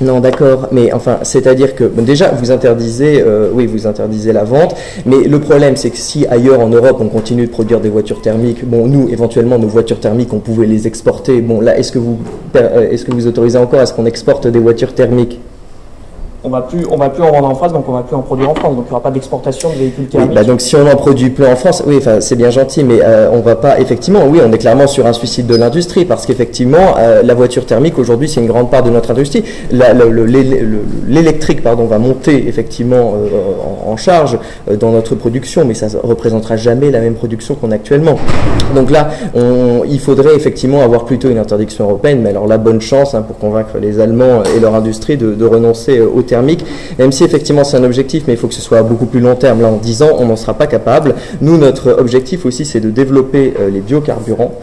Non, d'accord, mais enfin, c'est-à-dire que déjà vous interdisez, euh, oui, vous interdisez la vente, mais le problème c'est que si ailleurs en Europe on continue de produire des voitures thermiques, bon, nous éventuellement nos voitures thermiques on pouvait les exporter. Bon, là, est-ce que vous, est-ce que vous autorisez encore à ce qu'on exporte des voitures thermiques? On va plus, on va plus en vendre en France, donc on va plus en produire en France, donc il n'y aura pas d'exportation de véhicules thermiques. Oui, bah donc si on en produit plus en France, oui, enfin c'est bien gentil, mais euh, on va pas, effectivement, oui, on est clairement sur un suicide de l'industrie, parce qu'effectivement, euh, la voiture thermique aujourd'hui c'est une grande part de notre industrie. L'électrique, pardon, va monter effectivement euh, en, en, charge euh, dans notre production, mais ça représentera jamais la même production qu'on a actuellement. Donc là, on, il faudrait effectivement avoir plutôt une interdiction européenne, mais alors la bonne chance hein, pour convaincre les Allemands et leur industrie de, de renoncer au thermique thermique, même si effectivement c'est un objectif, mais il faut que ce soit à beaucoup plus long terme. Là, en 10 ans, on n'en sera pas capable. Nous, notre objectif aussi, c'est de développer euh, les biocarburants.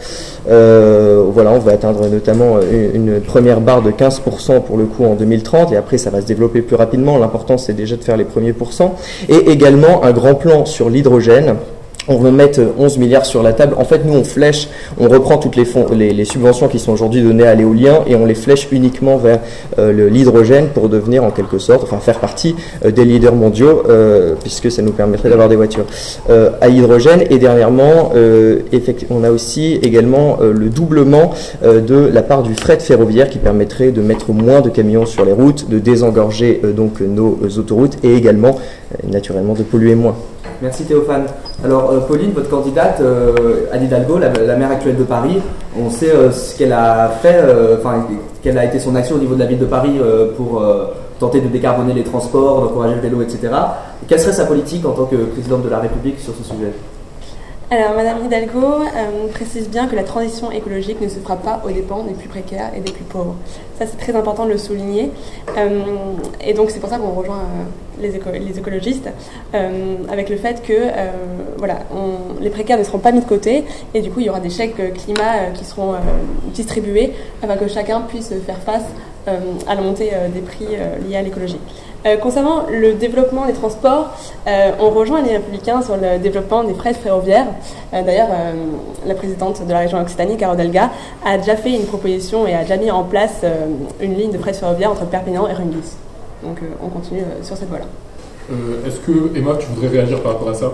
Euh, voilà, on va atteindre notamment une, une, première barre de 15% pour le coup en 2030, et après ça va se développer plus rapidement. L'important, c'est déjà de faire les premiers pourcents. Et également un grand plan sur l'hydrogène on veut mettre 11 milliards sur la table. En fait, nous, on flèche, on reprend toutes les, subventions qui sont aujourd'hui données à l'éolien et on les flèche uniquement vers euh, l'hydrogène pour devenir en quelque sorte, enfin faire partie euh, des leaders mondiaux, euh, puisque ça nous permettrait d'avoir des voitures euh, à hydrogène. Et dernièrement, euh, on a aussi également euh, le doublement de la part du fret ferroviaire qui permettrait de mettre moins de camions sur les routes, de désengorger donc nos autoroutes et également, naturellement, de polluer moins. Merci Théophane. Alors euh, Pauline, votre candidate, euh, Anne Hidalgo, la, maire actuelle de Paris, on sait euh, ce qu'elle a fait, enfin quelle a été son action au niveau de la ville de Paris pour tenter de décarboner les transports, d'encourager le vélo, etc. Quelle serait sa politique en tant que présidente de la République sur ce sujet? Alors, Madame Hidalgo euh, précise bien que la transition écologique ne se fera pas aux dépens des plus précaires et des plus pauvres. Ça, c'est très important de le souligner. Euh, et donc, c'est pour ça qu'on rejoint euh, les, éco les, écologistes avec le fait que voilà, les précaires ne seront pas mis de côté et du coup, il y aura des chèques climat qui seront distribués afin que chacun puisse faire face à la montée des prix liés à l'écologie. Euh, concernant le développement des transports, euh, on rejoint les républicains sur le développement des frais ferroviaires. Euh, D'ailleurs, euh, la présidente de la région Occitanie, Carole Delga, a déjà fait une proposition et a déjà mis en place euh, une ligne de frais ferroviaires entre Perpignan et Rungis. Donc on continue sur cette voie-là. Est-ce que, Emma, tu voudrais réagir par rapport à ça?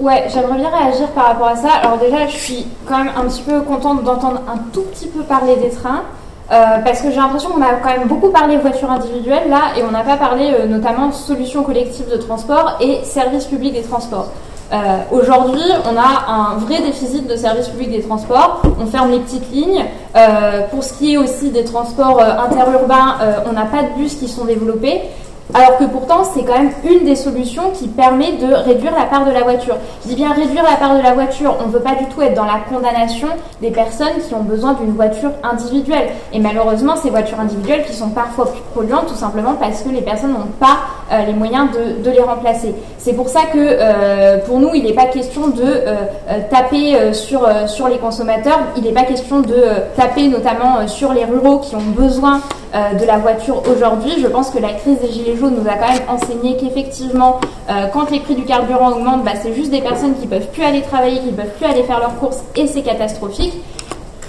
Ouais, j'aimerais bien réagir par rapport à ça. Alors déjà, je suis quand même un petit peu contente d'entendre un tout petit peu parler des trains. Euh, parce que j'ai l'impression qu'on a quand même beaucoup parlé voitures individuelles là et on n'a pas parlé euh, notamment solutions collectives de transport et services publics des transports. Euh, Aujourd'hui, on a un vrai déficit de services publics des transports. On ferme les petites lignes. Euh, pour ce qui est aussi des transports interurbains, on n'a pas de bus qui sont développés. Alors que pourtant, c'est quand même une des solutions qui permet de réduire la part de la voiture. Je dis bien réduire la part de la voiture, on ne veut pas du tout être dans la condamnation des personnes qui ont besoin d'une voiture individuelle. Et malheureusement, ces voitures individuelles qui sont parfois plus polluantes, tout simplement parce que les personnes n'ont pas euh, les moyens de, les remplacer. C'est pour ça que euh, pour nous, il n'est pas question de euh, taper sur, sur les consommateurs, il n'est pas question de taper notamment sur les ruraux qui ont besoin de la voiture aujourd'hui. Je pense que la crise des gilets nous a quand même enseigné qu'effectivement, quand les prix du carburant augmentent, bah, c'est juste des personnes qui peuvent plus aller travailler, qui peuvent plus aller faire leurs courses et c'est catastrophique.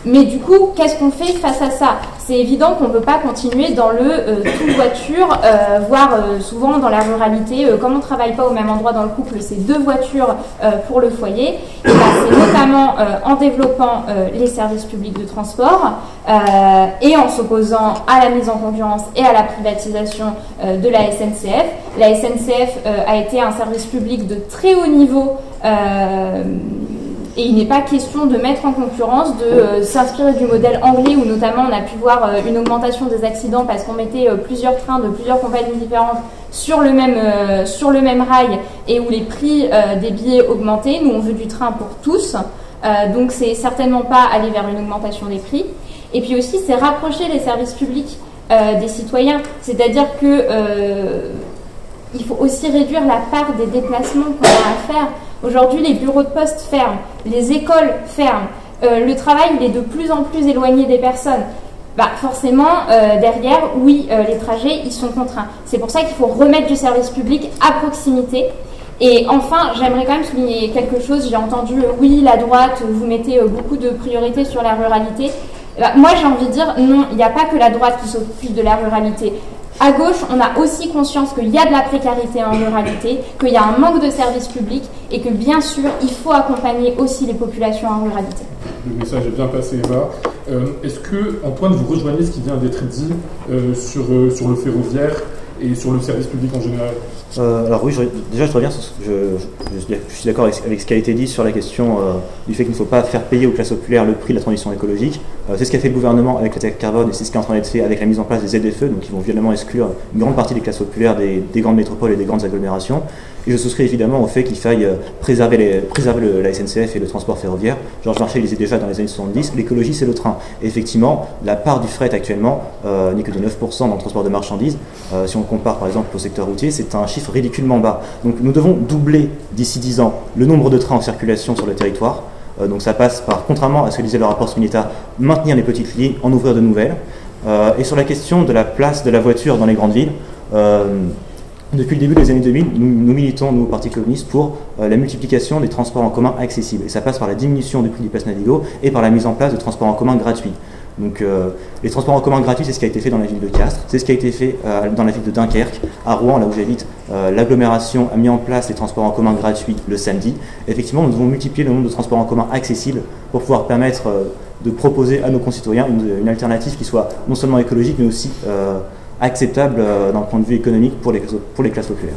Mais du coup, qu'est-ce qu'on fait face à ça? C'est évident qu'on ne peut pas continuer dans le euh, tout voiture, euh, voire euh, souvent dans la ruralité, comme on ne travaille pas au même endroit dans le couple, c'est deux voitures pour le foyer. Ben, c'est notamment en développant les services publics de transport et en s'opposant à la mise en concurrence et à la privatisation de la SNCF. La SNCF a été un service public de très haut niveau et il n'est pas question de mettre en concurrence, de euh, s'inspirer du modèle anglais où notamment on a pu voir euh, une augmentation des accidents parce qu'on mettait euh, plusieurs trains de plusieurs compagnies différentes sur le même, sur le même rail et où les prix des billets augmentaient. Nous, on veut du train pour tous. donc c'est certainement pas aller vers une augmentation des prix. Et puis aussi, c'est rapprocher les services publics des citoyens. C'est-à-dire que il faut aussi réduire la part des déplacements qu'on a à faire. Aujourd'hui, les bureaux de poste ferment, les écoles ferment, euh, le travail il est de plus en plus éloigné des personnes. Bah, forcément, euh, derrière, oui, euh, les trajets, ils sont contraints. C'est pour ça qu'il faut remettre du service public à proximité. Et enfin, j'aimerais quand même souligner quelque chose. J'ai entendu, oui, la droite, vous mettez beaucoup de priorités sur la ruralité. Bah, moi, j'ai envie de dire, non, il n'y a pas que la droite qui s'occupe de la ruralité. À gauche, on a aussi conscience qu'il y a de la précarité en ruralité, qu'il y a un manque de services publics et que bien sûr, il faut accompagner aussi les populations en ruralité. Le message est bien passé, Eva. Euh, est-ce que, Antoine, vous rejoignez ce qui vient d'être dit euh, euh, sur le ferroviaire et sur le service public en général? Euh, alors oui, déjà je reviens, je, je, suis d'accord avec, ce qui a été dit sur la question euh, du fait qu'il ne faut pas faire payer aux classes populaires le prix de la transition écologique. Euh, c'est ce qu'a fait le gouvernement avec la taxe carbone et c'est ce qui est en train d'être fait avec la mise en place des ZFE, donc qui vont violemment exclure une grande partie des classes populaires des, grandes métropoles et des grandes agglomérations. Et je souscris évidemment au fait qu'il faille préserver, la SNCF et le transport ferroviaire. Georges Marchais disait déjà dans les années 70, l'écologie c'est le train. Et effectivement, la part du fret actuellement n'est que de 9% dans le transport de marchandises. si on compare par exemple au secteur routier, c'est un chiffre ridiculement bas. Donc nous devons doubler d'ici 10 ans le nombre de trains en circulation sur le territoire. Euh, donc ça passe par, contrairement à ce que disait le rapport Spinetta, maintenir les petites lignes, en ouvrir de nouvelles. Euh, et sur la question de la place de la voiture dans les grandes villes, euh, depuis le début des années 2000, nous, militons, nous, au Parti communiste, pour la multiplication des transports en commun accessibles. Et ça passe par la diminution du prix des places Navigo et par la mise en place de transports en commun gratuits. Donc euh, les transports en commun gratuits, c'est ce qui a été fait dans la ville de Castres, c'est ce qui a été fait euh, dans la ville de Dunkerque, à Rouen, là où j'habite. Euh, l'agglomération a mis en place les transports en commun gratuits le samedi. effectivement, nous devons multiplier le nombre de transports en commun accessibles pour pouvoir permettre de proposer à nos concitoyens une, alternative qui soit non seulement écologique, mais aussi acceptable d'un point de vue économique pour les, classes populaires.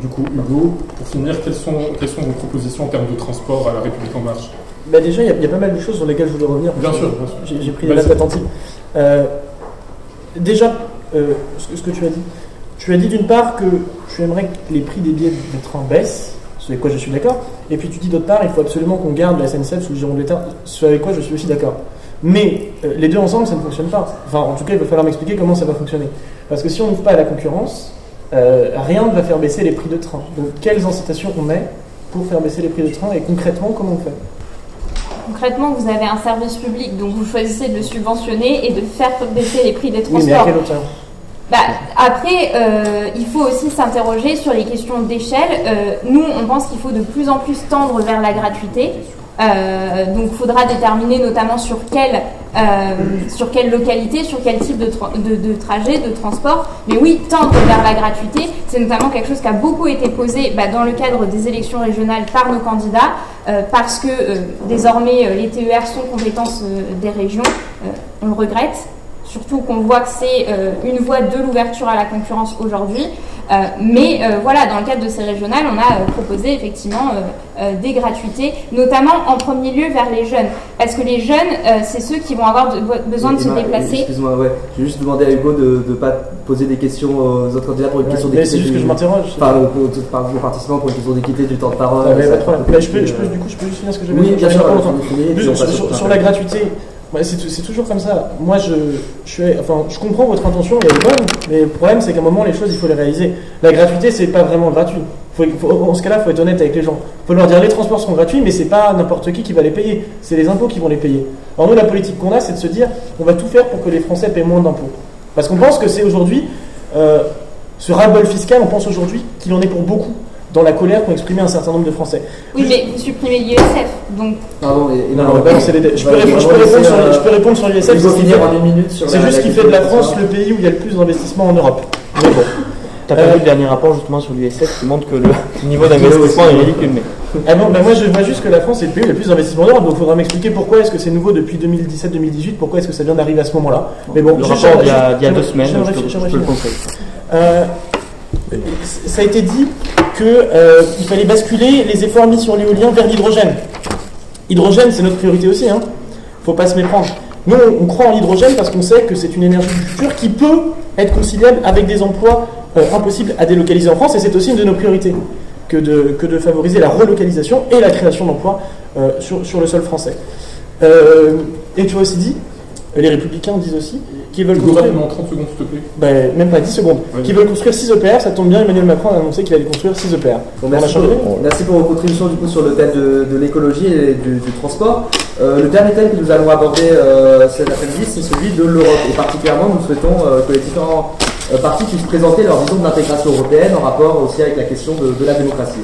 du coup, Hugo, pour finir, quelles sont, quelles sont vos propositions en termes de transport à la République en marche? Bah déjà, il y, a pas mal de choses sur lesquelles je voudrais revenir. Bien sûr. J'ai pris des notes attentives. Euh, déjà, euh, ce, que tu as dit. Tu as dit d'une part que tu aimerais que les prix des billets de train baissent, ce avec quoi je suis d'accord. Et puis tu dis d'autre part, il faut absolument qu'on garde la SNCF sous le giron de l'État, ce avec quoi je suis aussi d'accord. Mais euh, les deux ensemble, ça ne fonctionne pas. Enfin, en tout cas, il va falloir m'expliquer comment ça va fonctionner. Parce que si on n'ouvre pas à la concurrence, rien ne va faire baisser les prix de train. Donc, quelles incitations on met pour faire baisser les prix de train et concrètement, comment on fait? Concrètement, vous avez un service public, donc vous choisissez de le subventionner et de faire baisser les prix des transports. Oui, mais à quelle hauteur bah, après, euh, il faut aussi s'interroger sur les questions d'échelle. Euh, nous, on pense qu'il faut de plus en plus tendre vers la gratuité. Euh, donc, il faudra déterminer notamment sur quelle, sur quelle localité, sur quel type de, trajet, de transport. Mais oui, tendre vers la gratuité, c'est notamment quelque chose qui a beaucoup été posé bah, dans le cadre des élections régionales par nos candidats, euh, parce que désormais les TER sont compétences des régions. on le regrette, surtout qu'on voit que c'est une voie de l'ouverture à la concurrence aujourd'hui. mais voilà, dans le cadre de ces régionales, on a proposé effectivement des gratuités, notamment en premier lieu vers les jeunes, parce que les jeunes, c'est ceux qui vont avoir besoin de se déplacer. Excuse-moi, ouais. je vais juste demander à Hugo de ne pas poser des questions aux autres candidats pour une question d'équité. C'est juste que je m'interroge. Enfin, aux, participants pour une question d'équité du temps de parole. Ah, je peux, je peux, du coup, je peux juste finir ce que j'avais oui, dit. bien sûr. Sur, sur, la gratuité, c'est toujours comme ça. Moi, je, je, enfin, je comprends votre intention, elle est bonne, mais le problème, c'est qu'à un moment, les choses, il faut les réaliser. La gratuité, c'est pas vraiment gratuit. En ce cas-là, il faut être honnête avec les gens. Il faut leur dire les transports sont gratuits, mais c'est pas n'importe qui qui va les payer. C'est les impôts qui vont les payer. Alors nous, la politique qu'on a, c'est de se dire, on va tout faire pour que les Français paient moins d'impôts. Parce qu'on pense que c'est aujourd'hui, euh, ce ras-bol fiscal, on pense aujourd'hui qu'il en est pour beaucoup dans la colère qu'ont exprimé un certain nombre de Français. Oui, mais vous supprimez l'ISF, donc. Pardon, et, non, non, je, peux je, peux répondre sur, je peux répondre sur l'ISF. C'est juste ce qui fait de la France le pays où il y a le plus d'investissement en Europe. Mais bon. T'as pas euh, vu le dernier rapport justement sur l'ISF qui montre que le niveau d'investissement est ridicule. Mais... Ah bon, ben moi je vois juste que la France est le pays où il y a le plus d'investissement en Europe, donc il faudra m'expliquer pourquoi est-ce que c'est nouveau depuis 2017-2018, pourquoi est-ce que ça vient d'arriver à ce moment-là. Mais bon, le rapport il y a, il y a deux semaines, je, peux le conseiller. Ça a été dit qu'il euh, fallait basculer les efforts mis sur l'éolien vers l'hydrogène. Hydrogène, c'est notre priorité aussi, hein. Faut pas se méprendre. Nous, on croit en l'hydrogène parce qu'on sait que c'est une énergie du futur qui peut être conciliable avec des emplois euh, impossibles à délocaliser en France, et c'est aussi une de nos priorités que de, que de favoriser la relocalisation et la création d'emplois euh, sur, sur, le sol français. et tu as aussi dit, les républicains disent aussi, qui veulent construire. 30 secondes, s'il te plaît. Ben, même pas 10 secondes. Qui veulent construire 6 EPR, ça tombe bien, Emmanuel Macron a annoncé qu'il allait construire 6 EPR. merci, pour, merci, pour, vos contributions du coup, sur le thème de, l'écologie et du, transport. Euh, le dernier thème que nous allons aborder euh, cet après-midi, c'est celui de l'Europe. Et particulièrement, nous souhaitons euh, que les différents partis puissent présenter leur vision de l'intégration européenne en rapport aussi avec la question de la démocratie.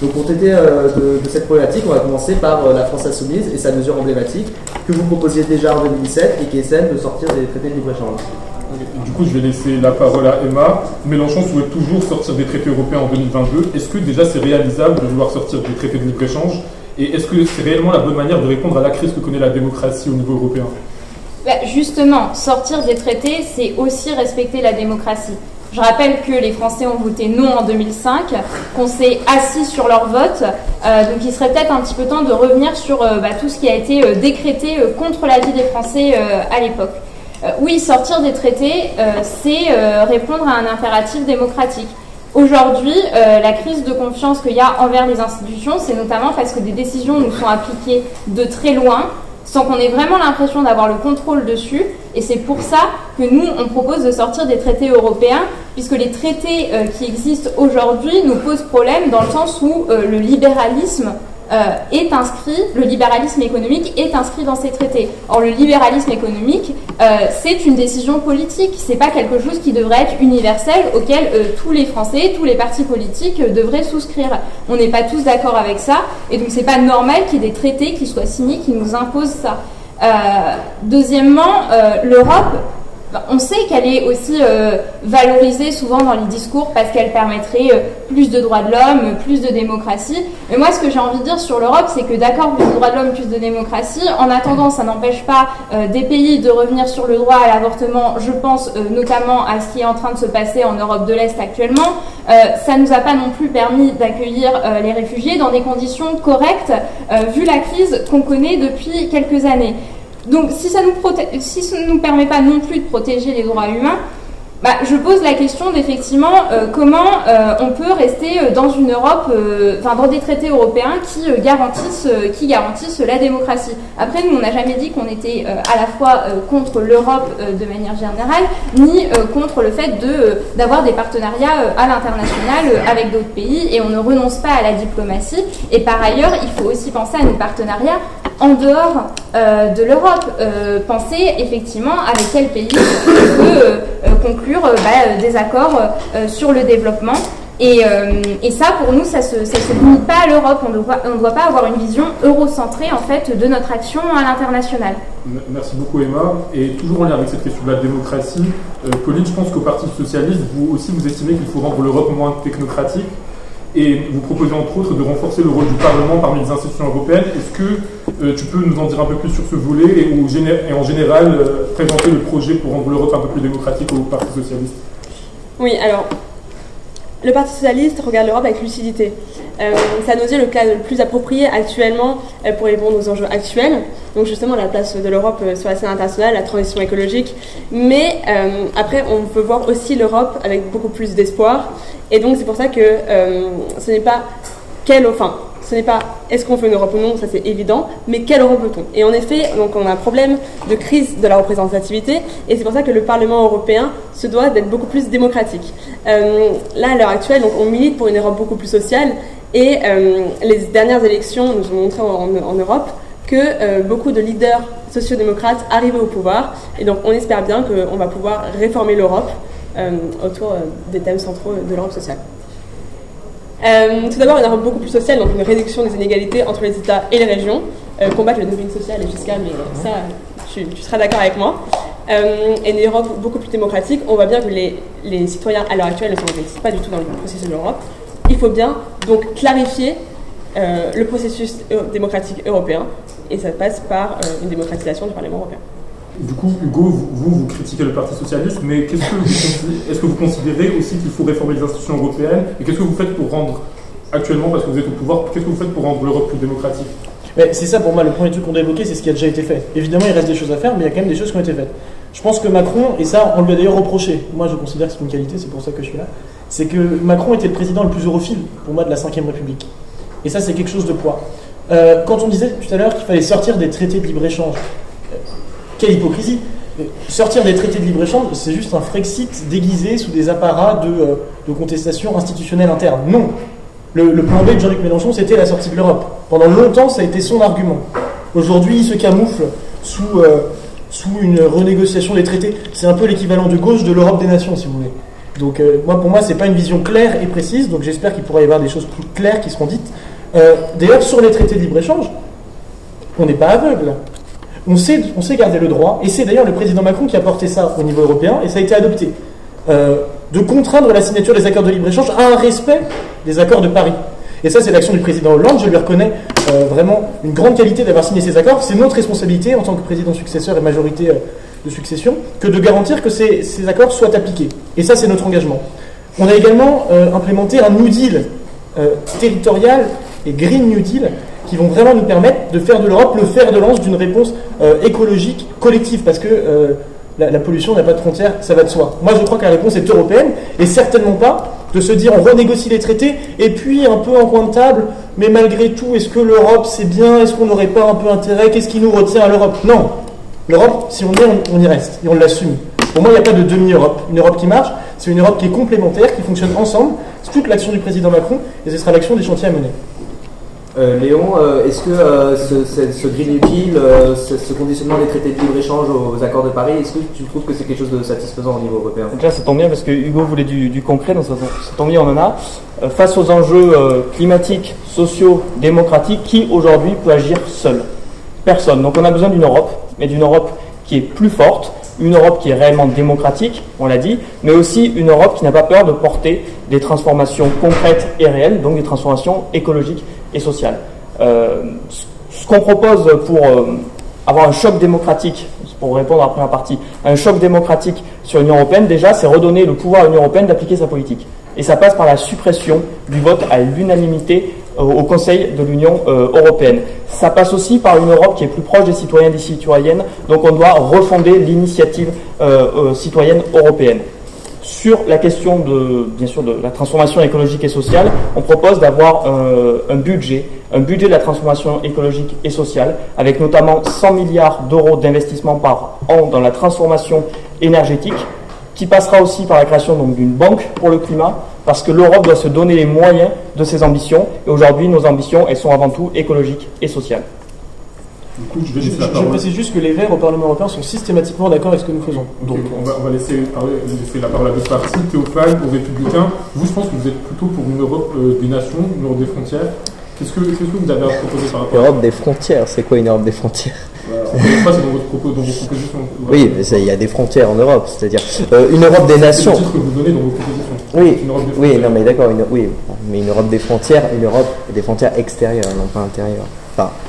Donc pour traiter euh, de, cette problématique, on va commencer par euh, la France insoumise et sa mesure emblématique que vous proposiez déjà en 2017 et qui est celle de sortir des traités de libre-échange. Du coup, je vais laisser la parole à Emma. Mélenchon souhaite toujours sortir des traités européens en 2022. Est-ce que déjà c'est réalisable de vouloir sortir des traités de libre-échange Et est-ce que c'est réellement la bonne manière de répondre à la crise que connaît la démocratie au niveau européen? Bah, Justement, sortir des traités, c'est aussi respecter la démocratie. Je rappelle que les Français ont voté non en 2005, qu'on s'est assis sur leur vote, euh, donc il serait peut-être un petit peu temps de revenir sur euh, bah, tout ce qui a été euh, décrété contre la vie des Français à l'époque. oui, sortir des traités, c'est répondre à un impératif démocratique. Aujourd'hui, la crise de confiance qu'il y a envers les institutions, c'est notamment parce que des décisions nous sont appliquées de très loin, sans qu'on ait vraiment l'impression d'avoir le contrôle dessus. Et c'est pour ça que nous, on propose de sortir des traités européens, puisque les traités euh, qui existent aujourd'hui nous posent problème dans le sens où euh, le libéralisme est inscrit, le libéralisme économique est inscrit dans ces traités. Or, le libéralisme économique, euh, c'est une décision politique, c'est pas quelque chose qui devrait être universel auquel euh, tous les Français, tous les partis politiques devraient souscrire. On n'est pas tous d'accord avec ça, et donc c'est pas normal qu'il y ait des traités qui soient signés qui nous imposent ça. deuxièmement, l'Europe on sait qu'elle est aussi euh, valorisée souvent dans les discours parce qu'elle permettrait euh, plus de droits de l'homme, plus de démocratie. Mais moi, ce que j'ai envie de dire sur l'Europe, c'est que d'accord, plus de droits de l'homme, plus de démocratie. En attendant, ça n'empêche pas euh, des pays de revenir sur le droit à l'avortement. Je pense notamment à ce qui est en train de se passer en Europe de l'Est actuellement. ça nous a pas non plus permis d'accueillir les réfugiés dans des conditions correctes, vu la crise qu'on connaît depuis quelques années. Donc si ça nous nous permet pas non plus de protéger les droits humains, bah, je pose la question d'effectivement euh, comment euh, on peut rester euh, dans une Europe, enfin dans des traités européens qui garantissent, qui garantissent la démocratie. Après, nous, on n'a jamais dit qu'on était à la fois contre l'Europe de manière générale, ni contre le fait d'avoir des partenariats à l'international avec d'autres pays, et on ne renonce pas à la diplomatie. Et par ailleurs, il faut aussi penser à nos partenariats en dehors de l'Europe. penser effectivement avec quel pays on peut conclure euh, bah, euh, des accords euh, sur le développement. Et, ça, pour nous, ça ne se, se, limite pas à l'Europe. On ne doit pas avoir une vision eurocentrée en fait de notre action à l'international. Merci beaucoup Emma. Et toujours en lien avec cette question de la démocratie, Pauline, je pense qu'au Parti socialiste, vous aussi, vous estimez qu'il faut rendre l'Europe moins technocratique. Et vous proposez entre autres de renforcer le rôle du Parlement parmi les institutions européennes. Est-ce que Euh, tu peux nous en dire un peu plus sur ce volet et, en général euh, présenter le projet pour rendre l'Europe un peu plus démocratique au Parti socialiste Oui, alors, le Parti socialiste regarde l'Europe avec lucidité. Euh, c'est à nos yeux le cas le plus approprié actuellement euh, pour répondre aux enjeux actuels. Donc justement la place de l'Europe sur la scène internationale, la transition écologique. Mais après, on peut voir aussi l'Europe avec beaucoup plus d'espoir. Et donc c'est pour ça que ce n'est pas quelle, enfin, ce n'est pas est-ce qu'on veut une Europe ou non, ça c'est évident, mais quelle Europe veut-on? Et en effet, donc on a un problème de crise de la représentativité, et c'est pour ça que le Parlement européen se doit d'être beaucoup plus démocratique. Euh, là, à l'heure actuelle, donc, on milite pour une Europe beaucoup plus sociale, et euh, les dernières élections nous ont montré en, Europe que euh, beaucoup de leaders sociodémocrates arrivaient au pouvoir, et donc on espère bien qu'on va pouvoir réformer l'Europe autour des thèmes centraux de l'Europe sociale. Euh, tout d'abord, une Europe beaucoup plus sociale, donc une réduction des inégalités entre les États et les régions, euh, combattre le dumping social et fiscal, mais ça, tu, seras d'accord avec moi. Euh, et une Europe beaucoup plus démocratique, on voit bien que les, les citoyens à l'heure actuelle ne s'investissent pas du tout dans le processus de l'Europe. Il faut bien donc clarifier le processus démocratique européen, et ça passe par une démocratisation du Parlement européen. Du coup, Hugo, vous, vous, critiquez le Parti socialiste, mais est-ce que vous considérez aussi qu'il faut réformer les institutions européennes Et qu'est-ce que vous faites pour rendre, actuellement, parce que vous êtes au pouvoir, qu'est-ce que vous faites pour rendre l'Europe plus démocratique? C'est ça pour moi, le premier truc qu'on doit évoquer, c'est ce qui a déjà été fait. Évidemment, il reste des choses à faire, mais il y a quand même des choses qui ont été faites. Je pense que Macron, et ça, on lui a d'ailleurs reproché, moi je considère que c'est une qualité, c'est pour ça que je suis là, c'est que Macron était le président le plus europhile, pour moi, de la Ve République. Et ça, c'est quelque chose de poids. Euh, quand on disait tout à l'heure qu'il fallait sortir des traités de libre-échange, quelle hypocrisie Sortir des traités de libre-échange, c'est juste un Frexit déguisé sous des apparats de, euh, contestation institutionnelle interne. Non, le, plan B de Jean-Luc Mélenchon, c'était la sortie de l'Europe. Pendant longtemps, ça a été son argument. Aujourd'hui, il se camoufle sous, euh, une renégociation des traités. C'est un peu l'équivalent de gauche de l'Europe des nations, si vous voulez. Donc, euh, moi, pour moi, pas une vision claire et précise. Donc, j'espère qu'il pourra y avoir des choses plus claires qui seront dites. D'ailleurs, sur les traités de libre-échange, on n'est pas aveugle. On sait, garder le droit, et c'est d'ailleurs le président Macron qui a porté ça au niveau européen, et ça a été adopté, euh, de contraindre la signature des accords de libre-échange à un respect des accords de Paris. Et ça, c'est l'action du président Hollande. Je lui reconnais euh, vraiment une grande qualité d'avoir signé ces accords. C'est notre responsabilité en tant que président successeur et majorité euh, de succession que de garantir que ces, accords soient appliqués. Et ça, c'est notre engagement. On a également implémenté un New Deal territorial et Green New Deal qui vont vraiment nous permettre de faire de l'Europe le fer de lance d'une réponse euh, écologique collective parce que euh, la, pollution n'a pas de frontières, ça va de soi. Moi je crois que la réponse est européenne et certainement pas de se dire on renégocie les traités et puis un peu en coin de table, mais malgré tout, est-ce que l'Europe c'est bien? Est-ce qu'on n'aurait pas un peu intérêt? Qu'est-ce qui nous retient à l'Europe? Non L'Europe, si on y est, on, on y reste et on l'assume. Pour moi, il n'y a pas de demi-Europe. Une Europe qui marche, c'est une Europe qui est complémentaire, qui fonctionne ensemble. C'est toute l'action du président Macron et ce sera l'action des chantiers à mener. Euh, Léon, euh, est-ce que euh, ce, Green Deal, ce, conditionnement des traités de libre-échange aux accords de Paris, est-ce que tu trouves que c'est quelque chose de satisfaisant au niveau européen? Déjà, ça tombe bien parce que Hugo voulait du, concret, donc ça, tombe bien, on en a. Face aux enjeux climatiques, sociaux, démocratiques, qui aujourd'hui peut agir seul? Personne. Donc on a besoin d'une Europe, mais d'une Europe qui est plus forte, une Europe qui est réellement démocratique, on l'a dit, mais aussi une Europe qui n'a pas peur de porter des transformations concrètes et réelles, donc des transformations écologiques et sociales. Euh, ce qu'on propose pour euh, avoir un choc démocratique, pour répondre à la première partie, un choc démocratique sur l'Union européenne, déjà, c'est redonner le pouvoir à l'Union européenne d'appliquer sa politique. Et ça passe par la suppression du vote à l'unanimité euh, au Conseil de l'Union européenne. Ça passe aussi par une Europe qui est plus proche des citoyens et des citoyennes, donc on doit refonder l'initiative citoyenne européenne. Sur la question de, bien sûr, de la transformation écologique et sociale, on propose d'avoir euh, un budget, un budget de la transformation écologique et sociale, avec notamment 100 milliards d'euros d'investissement par an dans la transformation énergétique, qui passera aussi par la création d'une banque pour le climat, parce que l'Europe doit se donner les moyens de ses ambitions, et aujourd'hui nos ambitions, elles sont avant tout écologiques et sociales. Du coup, je vais Je, laisser la je parole. précise juste que les Verts au Parlement européen sont systématiquement d'accord avec ce que nous faisons. Donc, on va, on va laisser, parler, laisser la parole à d'autres partis, Théophane, aux Républicains. Vous, je pense que vous êtes plutôt pour une Europe euh, des nations, une Europe des frontières. Qu'est-ce que, qu'est-ce que vous avez à proposer par rapport à Europe des frontières, c'est quoi une Europe des frontières? C'est dans, votre propos, dans vos propositions. Oui, mais il y a des frontières en Europe, c'est-à-dire euh, une Europe des C'est nations. le titre que vous donnez dans vos propositions. Oui, Une Europe des oui, non, mais d'accord, une- oui, mais une Europe des frontières, une Europe des frontières extérieures, non pas intérieures.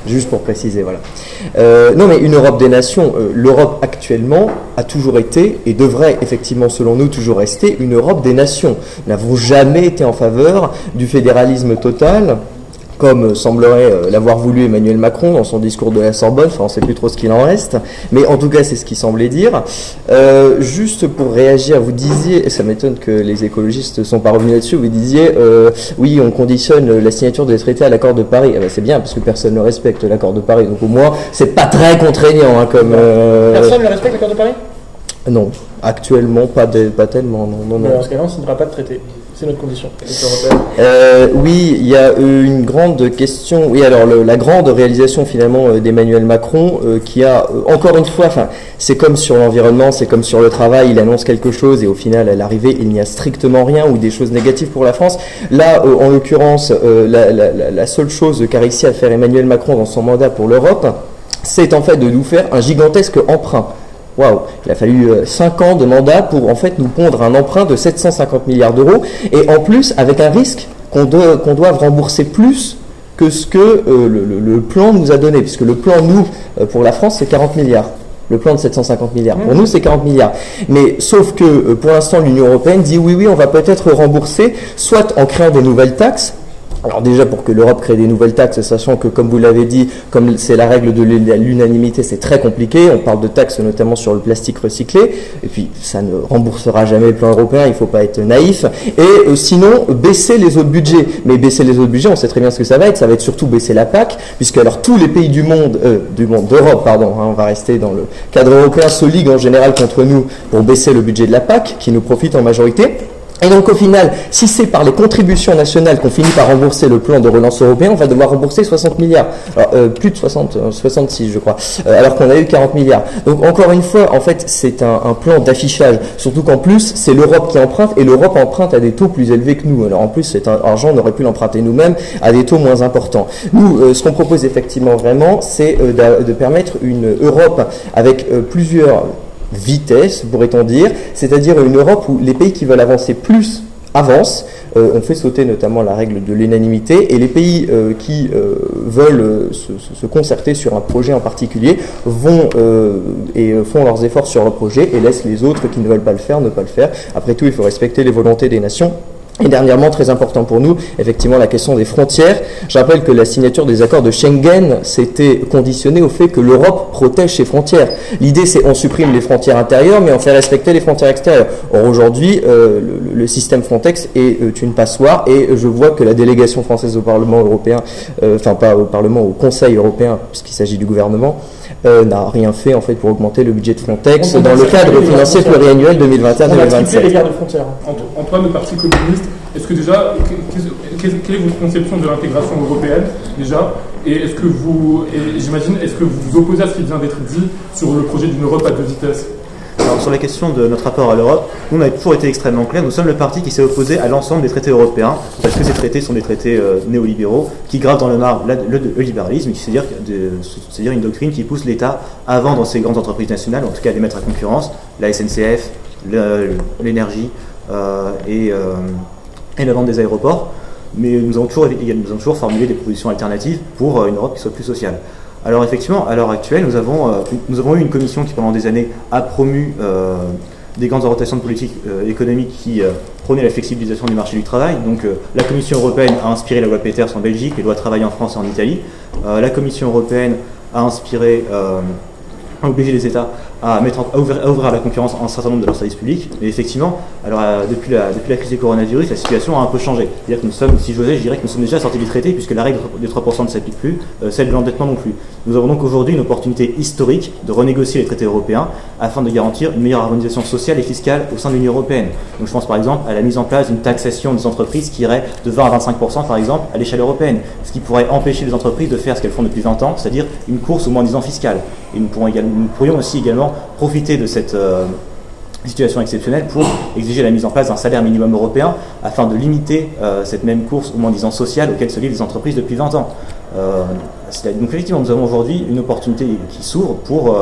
Juste pour préciser, voilà. Euh, non, mais une Europe des nations, euh, l'Europe actuellement a toujours été et devrait effectivement, selon nous, toujours rester une Europe des nations. Nous n'avons jamais été en faveur du fédéralisme total comme semblerait euh, l'avoir voulu Emmanuel Macron dans son discours de la Sorbonne, enfin on ne sait plus trop ce qu'il en reste, mais en tout cas c'est ce qu'il semblait dire. Euh, juste pour réagir, vous disiez, et ça m'étonne que les écologistes ne sont pas revenus là-dessus, vous disiez, euh, oui on conditionne la signature des traités à l'accord de Paris. Eh ben, c'est bien parce que personne ne respecte l'accord de Paris, donc au moins c'est pas très contraignant hein, comme... euh, Personne ne respecte l'accord de Paris? Non, actuellement pas, de- pas tellement, non, non, non. Dans ce cas-là, on ne signera pas de traité. C'est notre condition. Euh, oui, il y a euh, une grande question. Oui, alors le- la grande réalisation finalement euh, d'Emmanuel Macron, euh, qui a encore une fois, enfin, c'est comme sur l'environnement, c'est comme sur le travail. Il annonce quelque chose et au final, à l'arrivée, il n'y a strictement rien ou des choses négatives pour la France. Là, euh, en l'occurrence, la- la seule chose qu'a réussi à faire Emmanuel Macron dans son mandat pour l'Europe, c'est en fait de nous faire un gigantesque emprunt. Waouh, il a fallu 5 ans de mandat pour en fait nous pondre un emprunt de 750 milliards d'euros et en plus avec un risque qu'on doit, doive rembourser plus que ce que euh, le, plan nous a donné, puisque le plan nous euh, pour la France c'est 40 milliards. Le plan de 750 milliards. Pour nous, c'est 40 milliards. Mais sauf que euh, pour l'instant, l'Union européenne dit oui, oui, on va peut-être rembourser, soit en créant des nouvelles taxes, alors déjà pour que l'Europe crée des nouvelles taxes, sachant que comme vous l'avez dit, comme c'est la règle de l'unanimité, c'est très compliqué. On parle de taxes notamment sur le plastique recyclé, et puis ça ne remboursera jamais le plan européen. Il ne faut pas être naïf. Et euh, sinon baisser les autres budgets. Mais baisser les autres budgets, on sait très bien ce que ça va être. Ça va être surtout baisser la PAC, puisque alors tous les pays du monde, euh, du monde d'Europe, pardon, hein, on va rester dans le cadre européen, se liguent en général contre nous pour baisser le budget de la PAC, qui nous profite en majorité. Et donc au final, si c'est par les contributions nationales qu'on finit par rembourser le plan de relance européen, on va devoir rembourser 60 milliards. Alors, euh, plus de 60, euh, 66 je crois, Euh, alors qu'on a eu 40 milliards. Donc encore une fois, en fait, c'est un, un plan d'affichage. Surtout qu'en plus, c'est l'Europe qui emprunte et l'Europe emprunte à des taux plus élevés que nous. Alors en plus, cet argent, on aurait pu l'emprunter nous-mêmes à des taux moins importants. Nous, euh, ce qu'on propose effectivement vraiment, c'est euh, de permettre une Europe avec euh, plusieurs vitesse, pourrait-on dire, c'est-à-dire une Europe où les pays qui veulent avancer plus avancent. Euh, on fait sauter notamment la règle de l'unanimité et les pays euh, qui euh, veulent euh, se, se- concerter sur un projet en particulier vont et font leurs efforts sur le projet et laissent les autres qui ne veulent pas le faire ne pas le faire. Après tout, il faut respecter les volontés des nations. Et dernièrement, très important pour nous, effectivement, la question des frontières. Je rappelle que la signature des accords de Schengen s'était conditionnée au fait que l'Europe protège ses frontières. L'idée, c'est on supprime les frontières intérieures, mais on fait respecter les frontières extérieures. Or, aujourd'hui, euh, le, système Frontex est euh, une passoire, et je vois que la délégation française au Parlement européen, euh, enfin pas au Parlement, au Conseil européen, puisqu'il s'agit du gouvernement, euh, n'a rien fait en fait pour augmenter le budget de Frontex On dans le cadre financier pluriannuel On a triplé les 2021-2027. gardes frontières. Ant- Antoine, le Parti communiste, est-ce que déjà, quelle est votre conception de l'intégration européenne déjà? Et est-ce que vous, j'imagine, est-ce que vous vous opposez à ce qui vient d'être dit sur le projet d'une Europe à deux vitesses? Alors, sur la question de notre rapport à l'Europe, nous, on a toujours été extrêmement clair. Nous sommes le parti qui s'est opposé à l'ensemble des traités européens, parce que ces traités sont des traités euh, néolibéraux qui gravent dans le marbre le, libéralisme, c'est-à-dire une doctrine qui pousse l'État à vendre ses grandes entreprises nationales, en tout cas à les mettre à concurrence, la SNCF, l'énergie euh, et, euh, et la vente des aéroports. Mais nous avons, toujours, nous avons toujours formulé des propositions alternatives pour une Europe qui soit plus sociale. Alors effectivement, à l'heure actuelle, nous avons, euh, nous avons eu une commission qui pendant des années a promu euh, des grandes orientations de politique euh, économique qui prônaient la flexibilisation du marché du travail. Donc la Commission européenne a inspiré la loi Peters en Belgique, les lois travail en France et en Italie. La Commission européenne a inspiré, a obligé les États à, mettre à, ouvrir, à la concurrence un certain nombre de leurs services publics. Mais effectivement, alors, euh, depuis, la, depuis la crise du coronavirus, la situation a un peu changé. C'est-à-dire que nous sommes, si j'osais, je dirais que nous sommes déjà sortis du traité, puisque la règle des 3% ne s'applique plus, euh, celle de l'endettement non plus. Nous avons donc aujourd'hui une opportunité historique de renégocier les traités européens afin de garantir une meilleure harmonisation sociale et fiscale au sein de l'Union européenne. Donc je pense par exemple à la mise en place d'une taxation des entreprises qui irait de 20 à 25% par exemple à l'échelle européenne, ce qui pourrait empêcher les entreprises de faire ce qu'elles font depuis 20 ans, c'est-à-dire une course au moins 10 ans fiscale. Et nous, pourrions aussi également profiter de cette euh, situation exceptionnelle pour exiger la mise en place d'un salaire minimum européen afin de limiter euh, cette même course au moins 10 ans sociale auquel se livrent les entreprises depuis 20 ans. Euh, donc effectivement, nous avons aujourd'hui une opportunité qui s'ouvre pour,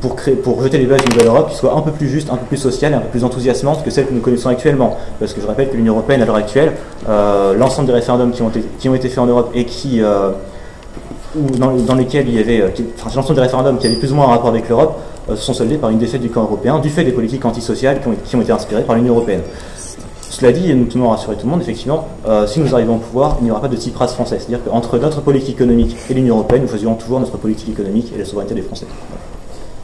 pour, créer, pour jeter les bases d'une nouvelle Europe qui soit un peu plus juste, un peu plus sociale et un peu plus enthousiasmante que celle que nous connaissons actuellement. Parce que je rappelle que l'Union Européenne, à l'heure actuelle, l'ensemble des référendums qui ont, été, qui ont été faits en Europe et qui, euh, dans, dans lesquels il y avait, enfin, l'ensemble des référendums qui avaient plus ou moins un rapport avec l'Europe, se sont soldés par une défaite du camp européen du fait des politiques antisociales qui ont, qui ont été inspirées par l'Union européenne. Cela dit, et nous tenons à rassurer tout le monde, effectivement, euh, si nous arrivons au pouvoir, il n'y aura pas de Tsipras français. C'est-à-dire qu'entre notre politique économique et l'Union européenne, nous faisions toujours notre politique économique et la souveraineté des Français.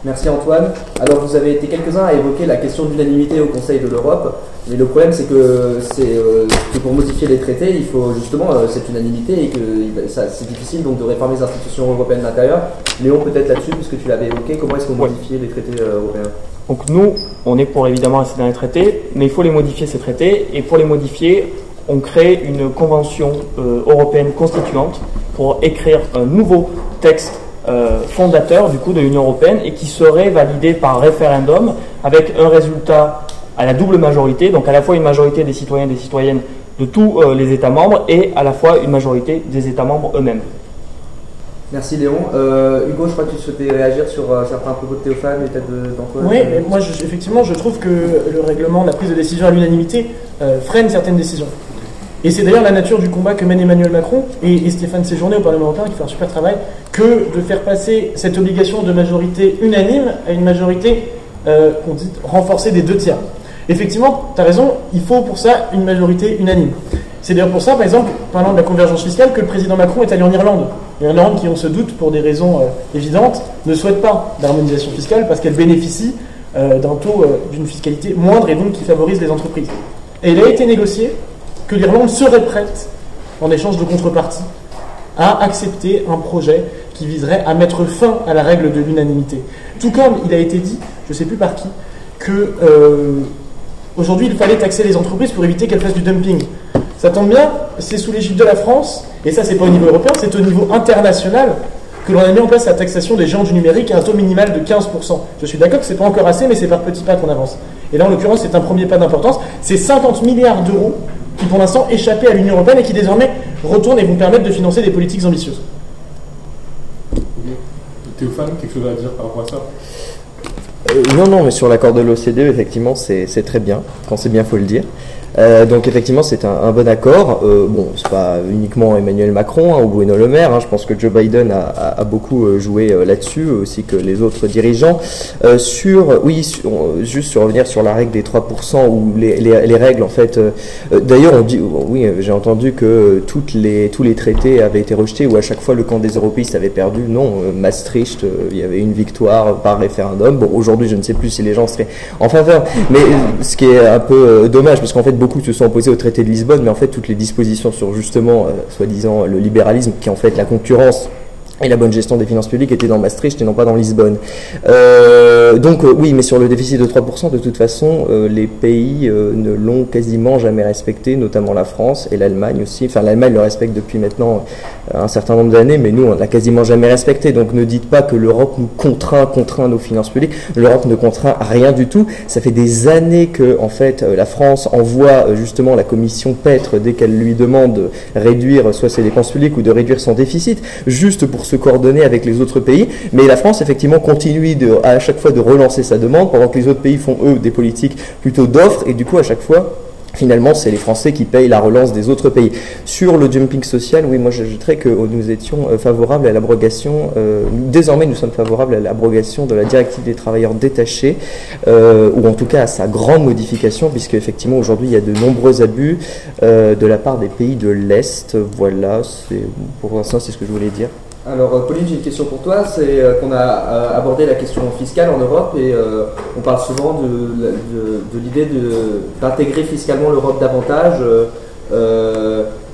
Merci Antoine. Alors vous avez été quelques-uns à évoquer la question d'unanimité au Conseil de l'Europe, mais le problème c'est que, c'est, euh, que pour modifier les traités, il faut justement euh, cette unanimité et que c'est difficile donc de réformer les institutions européennes d'intérieur. Léon peut-être là-dessus, puisque tu l'avais évoqué, comment est-ce qu'on Ouais. modifie les traités euh, européens? Donc nous, on est pour évidemment rester dans les traités, mais il faut les modifier ces traités, et pour les modifier, on crée une convention euh, européenne constituante pour écrire un nouveau texte fondateur du coup de l'Union européenne et qui serait validé par référendum avec un résultat à la double majorité, donc à la fois une majorité des citoyens et des citoyennes de tous euh, les États membres et à la fois une majorité des États membres eux-mêmes. Merci Léon. Euh, Hugo, je crois que tu souhaitais réagir sur euh, certains propos de Théophane et peut-être d'Antoine. Oui, moi, je- effectivement, je trouve que le règlement, la prise de décision à l'unanimité euh, freine certaines décisions. Et c'est d'ailleurs la nature du combat que mène Emmanuel Macron et, Stéphane Séjourné au Parlement européen qui fait un super travail, que de faire passer cette obligation de majorité unanime à une majorité euh, qu'on dit renforcée des deux tiers. Effectivement, tu as raison, il faut pour ça une majorité unanime. C'est d'ailleurs pour ça, par exemple, parlant de la convergence fiscale, que le président Macron est allé en Irlande. Et en Irlande, qui, on se doute, pour des raisons euh, évidentes, ne souhaite pas d'harmonisation fiscale parce qu'elle bénéficie euh, d'un taux, d'une fiscalité moindre et donc qui favorise les entreprises. Et il a été négocié que l'Irlande serait prête, en échange de contrepartie, à accepter un projet qui viserait à mettre fin à la règle de l'unanimité. Tout comme il a été dit, je ne sais plus par qui, que euh, aujourd'hui il fallait taxer les entreprises pour éviter qu'elles fassent du dumping. Ça tombe bien, c'est sous l'égide de la France, et ça c'est pas au niveau européen, c'est au niveau international que l'on a mis en place la taxation des géants du numérique à un taux minimal de 15%. Je suis d'accord que c'est pas encore assez, mais c'est par petits pas qu'on avance. Et là en l'occurrence c'est un premier pas d'importance, c'est 50 milliards d'euros qui pour l'instant échappaient à l'Union européenne et qui désormais retournent et vont permettre de financer des politiques ambitieuses. Théophane, quelque chose à dire par rapport à ça? Euh, non, non, mais sur l'accord de l'OCDE, effectivement, c'est c'est très bien. Quand c'est bien, faut le dire. Euh, donc effectivement, c'est un, un bon accord. Euh, bon, c'est pas uniquement Emmanuel Macron hein, ou Bruno Le Maire. hein. je pense que Joe Biden a, a- a beaucoup euh, joué euh, là-dessus, aussi que les autres dirigeants. Euh, sur, oui, sur- juste sur revenir sur la règle des 3% ou les, les- les règles en fait. D'ailleurs, on dit, oui, j'ai entendu que toutes les, tous les traités avaient été rejetés ou à chaque fois le camp des européistes avait perdu. Non, Maastricht, il y avait une victoire par référendum. Bon, aujourd'hui, je ne sais plus si les gens seraient en faveur, mais ce qui est un peu dommage, parce qu'en fait, beaucoup se sont opposés au traité de Lisbonne, mais en fait, toutes les dispositions sur justement, euh, soi-disant, le libéralisme, qui est en fait la concurrence et la bonne gestion des finances publiques étaient dans Maastricht et non pas dans Lisbonne. Euh, donc euh, oui, mais sur le déficit de 3%, de toute façon, euh, les pays ne l'ont quasiment jamais respecté, notamment la France et l'Allemagne aussi. Enfin, l'Allemagne le respecte depuis maintenant un certain nombre d'années, mais nous, on l'a quasiment jamais respecté. Donc ne dites pas que l'Europe nous contraint, contraint nos finances publiques. L'Europe ne contraint rien du tout. Ça fait des années que, en fait, la France envoie justement la commission Petre dès qu'elle lui demande de réduire soit ses dépenses publiques ou de réduire son déficit, juste pour se coordonner avec les autres pays. Mais la France, effectivement, continue de, à chaque fois de relancer sa demande, pendant que les autres pays font, eux, des politiques plutôt d'offres, et du coup, à chaque fois, Finalement, c'est les Français qui payent la relance des autres pays. Sur le dumping social, oui, moi j'ajouterais que euh, nous étions euh, favorables à l'abrogation, euh, désormais nous sommes favorables à l'abrogation de la directive des travailleurs détachés, euh, ou en tout cas à sa grande modification, puisque effectivement aujourd'hui il y a de nombreux abus de la part des pays de l'Est. Voilà, pour l'instant c'est ce que je voulais dire. Alors, euh, Pauline, j'ai une question pour toi. C'est euh, qu'on a euh, abordé la question fiscale en Europe et on parle souvent de, l'idée d'intégrer fiscalement l'Europe davantage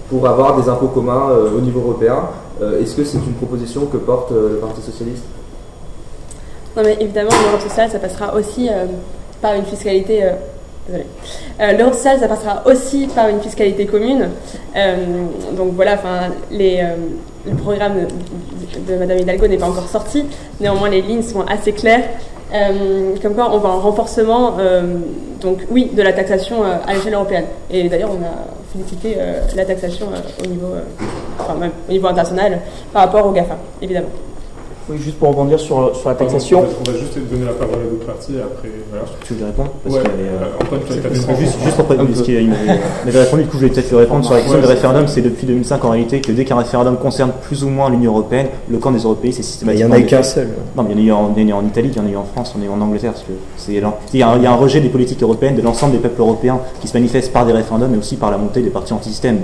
pour avoir des impôts communs au niveau européen. Est-ce que c'est une proposition que porte le Parti Socialiste? Non, mais évidemment, l'Europe sociale, ça passera aussi par une fiscalité. Désolée. Euh, ça passera aussi par une fiscalité commune. Euh, donc voilà, enfin, euh, le programme de, Madame Hidalgo n'est pas encore sorti. Néanmoins, les lignes sont assez claires. Euh, comme quoi, on va en renforcement, donc oui, de la taxation à l'échelle européenne. Et d'ailleurs, on a félicité la taxation au niveau, enfin même au niveau international par rapport au GAFA, évidemment. Oui, juste pour rebondir sur, sur la taxation. On va, juste juste donner la parole à l'autre partie et après. Voilà. Tu veux répondre? Parce ouais, euh, Antoine, tu as Juste, juste après, parce qu'il m'avait répondu, du coup je vais peut-être lui répondre sur la question du référendum. C'est depuis 2005 en réalité que dès qu'un référendum concerne plus ou moins l'Union Européenne, le camp des Européens c'est systématiquement. Il n'y en a qu'un seul. Non, mais il y en a eu en, Italie, il y en a eu en France, il y en a eu en Angleterre. Parce que c'est, il, y a un, il y a un rejet des politiques européennes, de l'ensemble des peuples européens qui se manifestent par des référendums, mais aussi par la montée des partis anti-système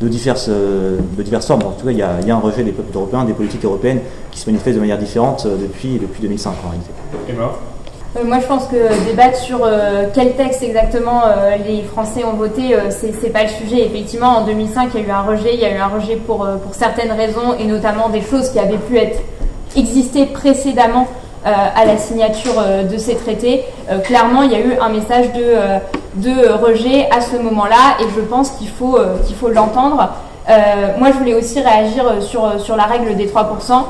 de diverses, de diverses formes. En tout cas, il y, a, il y, a, un rejet des peuples européens, des politiques européennes qui se manifestent de manière différente euh, depuis, depuis 2005 en réalité. Emma euh, moi, je pense que débattre sur euh, quel texte exactement euh, les Français ont voté, euh, c'est pas le sujet. Effectivement, en 2005, il y a eu un rejet. Il y a eu un rejet pour, pour certaines raisons et notamment des choses qui avaient pu être exister précédemment à la signature de ces traités. clairement, il y a eu un message de, rejet à ce moment-là et je pense qu'il faut qu'il l'entendre. moi, je voulais aussi réagir sur, la règle des 3%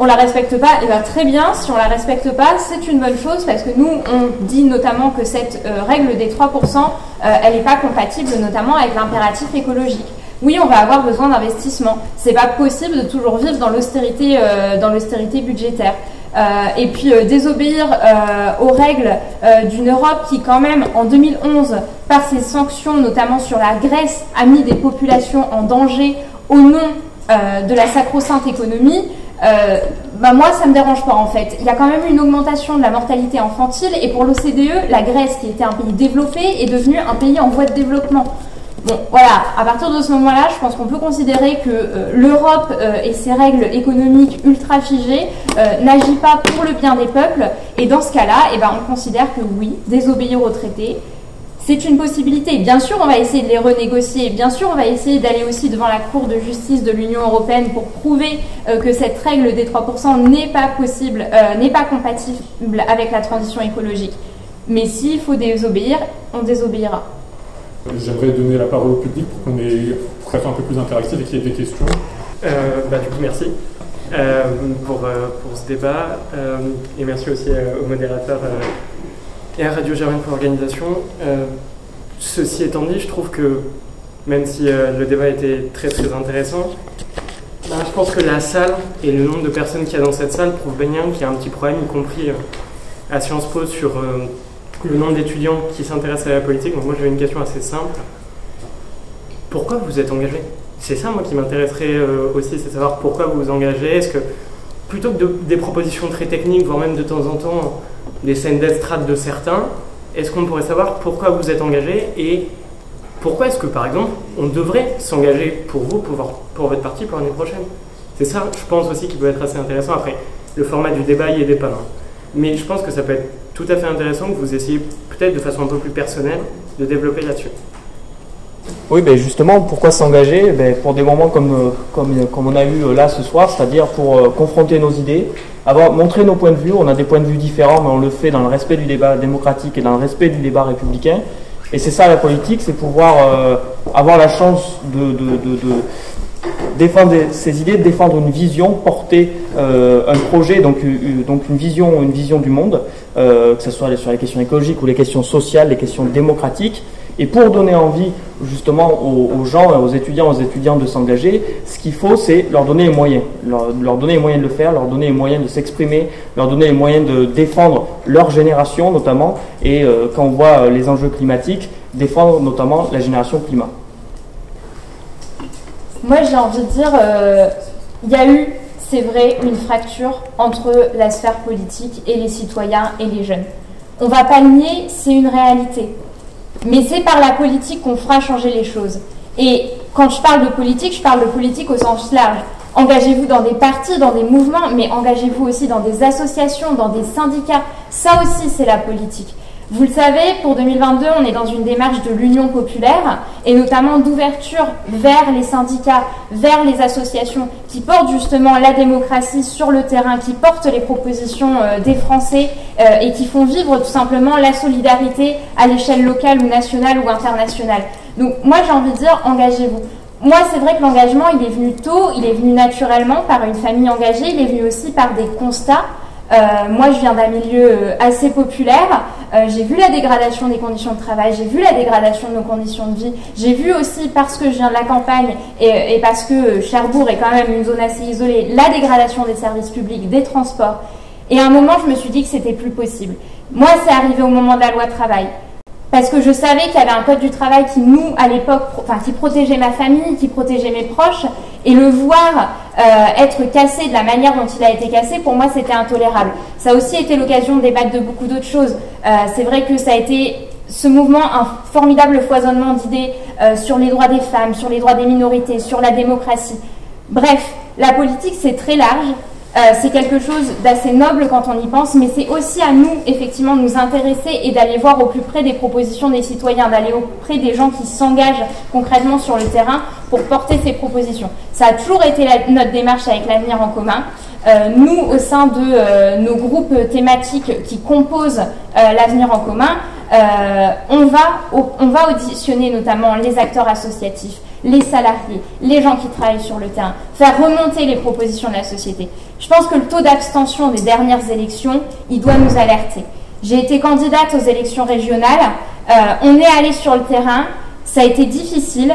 on la respecte pas, et bien très bien, si on la respecte pas, c'est une bonne chose parce que nous, on dit notamment que cette euh, règle des 3%, euh, elle n'est pas compatible notamment avec l'impératif écologique. Oui, on va avoir besoin d'investissement. C'est pas possible de toujours vivre dans l'austérité, euh, dans l'austérité budgétaire. Et puis désobéir aux règles d'une Europe qui, quand même, en 2011, par ses sanctions, notamment sur la Grèce, a mis des populations en danger au nom de la sacro-sainte économie, euh, bah moi, ça me dérange pas en fait. Il y a quand même une augmentation de la mortalité infantile et pour l'OCDE, la Grèce, qui était un pays développé, est devenue un pays en voie de développement. Bon, voilà, à partir de ce moment-là, je pense qu'on peut considérer que euh, l'Europe euh, et ses règles économiques ultra figées n'agit pas pour le bien des peuples. Et dans ce cas-là, eh ben, on considère que oui, désobéir aux traités, c'est une possibilité. Bien sûr, on va essayer de les renégocier. Bien sûr, on va essayer d'aller aussi devant la Cour de justice de l'Union européenne pour prouver euh, que cette règle des 3% n'est pas possible, euh, n'est pas compatible avec la transition écologique. Mais s'il faut désobéir, on désobéira. J'aimerais donner la parole au public pour qu'on ait pour un peu plus interactif et qu'il y ait des questions. Euh, bah, du coup, merci pour, pour ce débat et merci aussi au modérateur et à Radio Germaine pour l'organisation. Euh, ceci étant dit, je trouve que même si euh, le débat était très très intéressant, ben, je pense que la salle et le nombre de personnes qu'il y a dans cette salle prouvent bien qu'il y a un petit problème, y compris euh, à Sciences Po, sur le nombre d'étudiants qui s'intéressent à la politique. Donc moi j'avais une question assez simple. Pourquoi vous êtes engagé? C'est ça moi qui m'intéresserait aussi, c'est savoir pourquoi vous vous engagez. Est-ce que plutôt que des propositions très techniques, voire même de temps en temps des scènes d'estrade de certains, est-ce qu'on pourrait savoir pourquoi vous êtes engagé et pourquoi est-ce que, par exemple, on devrait s'engager pour vous, pour, votre parti, pour l'année prochaine? C'est ça, je pense aussi, qui peut être assez intéressant. Après, le format du débat y est pas. Mais je pense que ça peut être tout à fait intéressant que vous essayiez, peut-être de façon un peu plus personnelle, de développer là-dessus. Oui, ben justement, pourquoi s'engager? Ben Pour des moments comme, euh, comme, comme on a eu euh, là ce soir, c'est-à-dire pour euh, confronter nos idées, avoir, montrer nos points de vue. On a des points de vue différents, mais on le fait dans le respect du débat démocratique et dans le respect du débat républicain. Et c'est ça la politique, c'est pouvoir avoir la chance de, de, de défendre ces idées, défendre une vision, porter un projet, donc, donc une, vision, une vision du monde, que ce soit sur les questions écologiques ou les questions sociales, les questions démocratiques, et pour donner envie justement aux, gens, aux étudiants, aux étudiantes de s'engager, ce qu'il faut, c'est leur donner les moyens, leur, donner les moyens de le faire, leur donner les moyens de s'exprimer, leur donner les moyens de défendre leur génération notamment, et euh, quand on voit euh, les enjeux climatiques, défendre notamment la génération climat. Moi j'ai envie de dire, euh, il y a eu, c'est vrai, une fracture entre la sphère politique et les citoyens et les jeunes. On ne va pas le nier, c'est une réalité. Mais c'est par la politique qu'on fera changer les choses. Et quand je parle de politique, je parle de politique au sens large. Engagez-vous dans des partis, dans des mouvements, mais engagez-vous aussi dans des associations, dans des syndicats. Ça aussi, c'est la politique. Vous le savez, pour 2022, on est dans une démarche de l'union populaire et notamment d'ouverture vers les syndicats, vers les associations qui portent justement la démocratie sur le terrain, qui portent les propositions euh, des Français euh, et qui font vivre tout simplement la solidarité à l'échelle locale ou nationale ou internationale. Donc moi j'ai envie de dire, engagez-vous. Moi, c'est vrai que l'engagement, il est venu tôt, il est venu naturellement par une famille engagée, il est venu aussi par des constats. Moi, je viens d'un milieu assez populaire. j'ai vu la dégradation des conditions de travail, j'ai vu la dégradation de nos conditions de vie. J'ai vu aussi, parce que je viens de la campagne et, et, parce que Cherbourg est quand même une zone assez isolée, la dégradation des services publics, des transports. Et à un moment, je me suis dit que c'était plus possible. Moi, c'est arrivé au moment de la loi travail. Parce que je savais qu'il y avait un code du travail qui, nous, à l'époque, enfin, qui protégeait ma famille, qui protégeait mes proches, et le voir euh, être cassé de la manière dont il a été cassé, pour moi, c'était intolérable. Ça a aussi été l'occasion de débattre de beaucoup d'autres choses. Euh, c'est vrai que ça a été ce mouvement, un formidable foisonnement d'idées euh, sur les droits des femmes, sur les droits des minorités, sur la démocratie. Bref, la politique, c'est très large. Euh, c'est quelque chose d'assez noble quand on y pense, mais c'est aussi à nous, effectivement, de nous intéresser et d'aller voir au plus près des propositions des citoyens, d'aller auprès des gens qui s'engagent concrètement sur le terrain pour porter ces propositions. Ça a toujours été notre démarche avec l'avenir en commun. Euh, nous, au sein de euh, nos groupes thématiques qui composent l'avenir en commun, on, va, on va auditionner notamment les acteurs associatifs, les salariés, les gens qui travaillent sur le terrain, faire remonter les propositions de la société. Je pense que le taux d'abstention des dernières élections, il doit nous alerter. J'ai été candidate aux élections régionales, euh, on est allé sur le terrain, ça a été difficile,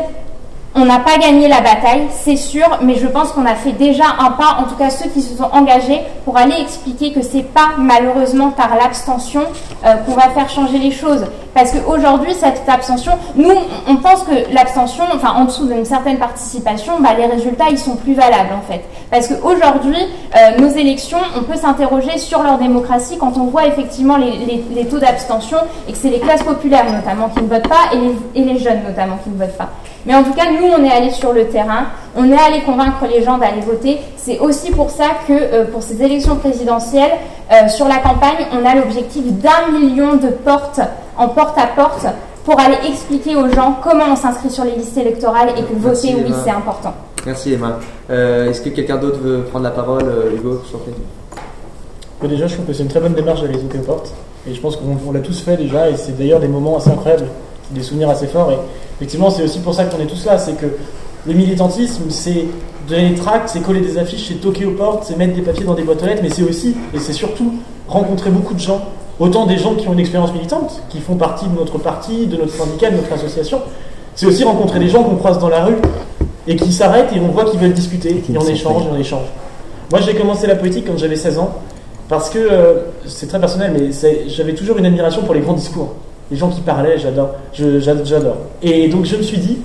on n'a pas gagné la bataille, c'est sûr, mais je pense qu'on a fait déjà un pas, en tout cas ceux qui se sont engagés, pour aller expliquer que c'est pas malheureusement par l'abstention euh, qu'on va faire changer les choses. Parce qu'aujourd'hui, cette abstention, nous, on pense que l'abstention, enfin en dessous d'une certaine participation, bah, les résultats, ils sont plus valables en fait. Parce qu'aujourd'hui, euh, nos élections, on peut s'interroger sur leur démocratie quand on voit effectivement les, taux d'abstention et que c'est les classes populaires notamment qui ne votent pas et les, et les jeunes notamment qui ne votent pas. Mais en tout cas, nous, on est allé sur le terrain, on est allé convaincre les gens d'aller voter. C'est aussi pour ça que euh, pour ces élections présidentielles, euh, sur la campagne, on a l'objectif d'un million de portes en porte-à-porte pour aller expliquer aux gens comment on s'inscrit sur les listes électorales et que voter, oui, c'est important. Merci Emma. Euh, est-ce que quelqu'un d'autre veut prendre la parole Hugo, Déjà, je trouve que c'est une très bonne démarche d'aller voter aux portes. Et je pense qu'on l'a tous fait déjà, et c'est d'ailleurs des moments assez incroyables, des souvenirs assez forts. Et effectivement, c'est aussi pour ça qu'on est tous là. C'est que le militantisme, c'est donner des tracts, c'est coller des affiches, c'est toquer aux portes, c'est mettre des papiers dans des boîtes aux lettres, mais c'est aussi, et c'est surtout, rencontrer beaucoup de gens. Autant des gens qui ont une expérience militante, qui font partie de notre parti, de notre syndicat, de notre association. C'est aussi rencontrer des gens qu'on croise dans la rue et qui s'arrêtent et on voit qu'ils veulent discuter, et on échange, et on échange. Moi, j'ai commencé la politique quand j'avais 16 ans, parce que, euh, c'est très personnel, mais j'avais toujours une admiration pour les grands discours. Les gens qui parlaient, j'adore. J'adore. Et donc je me suis dit,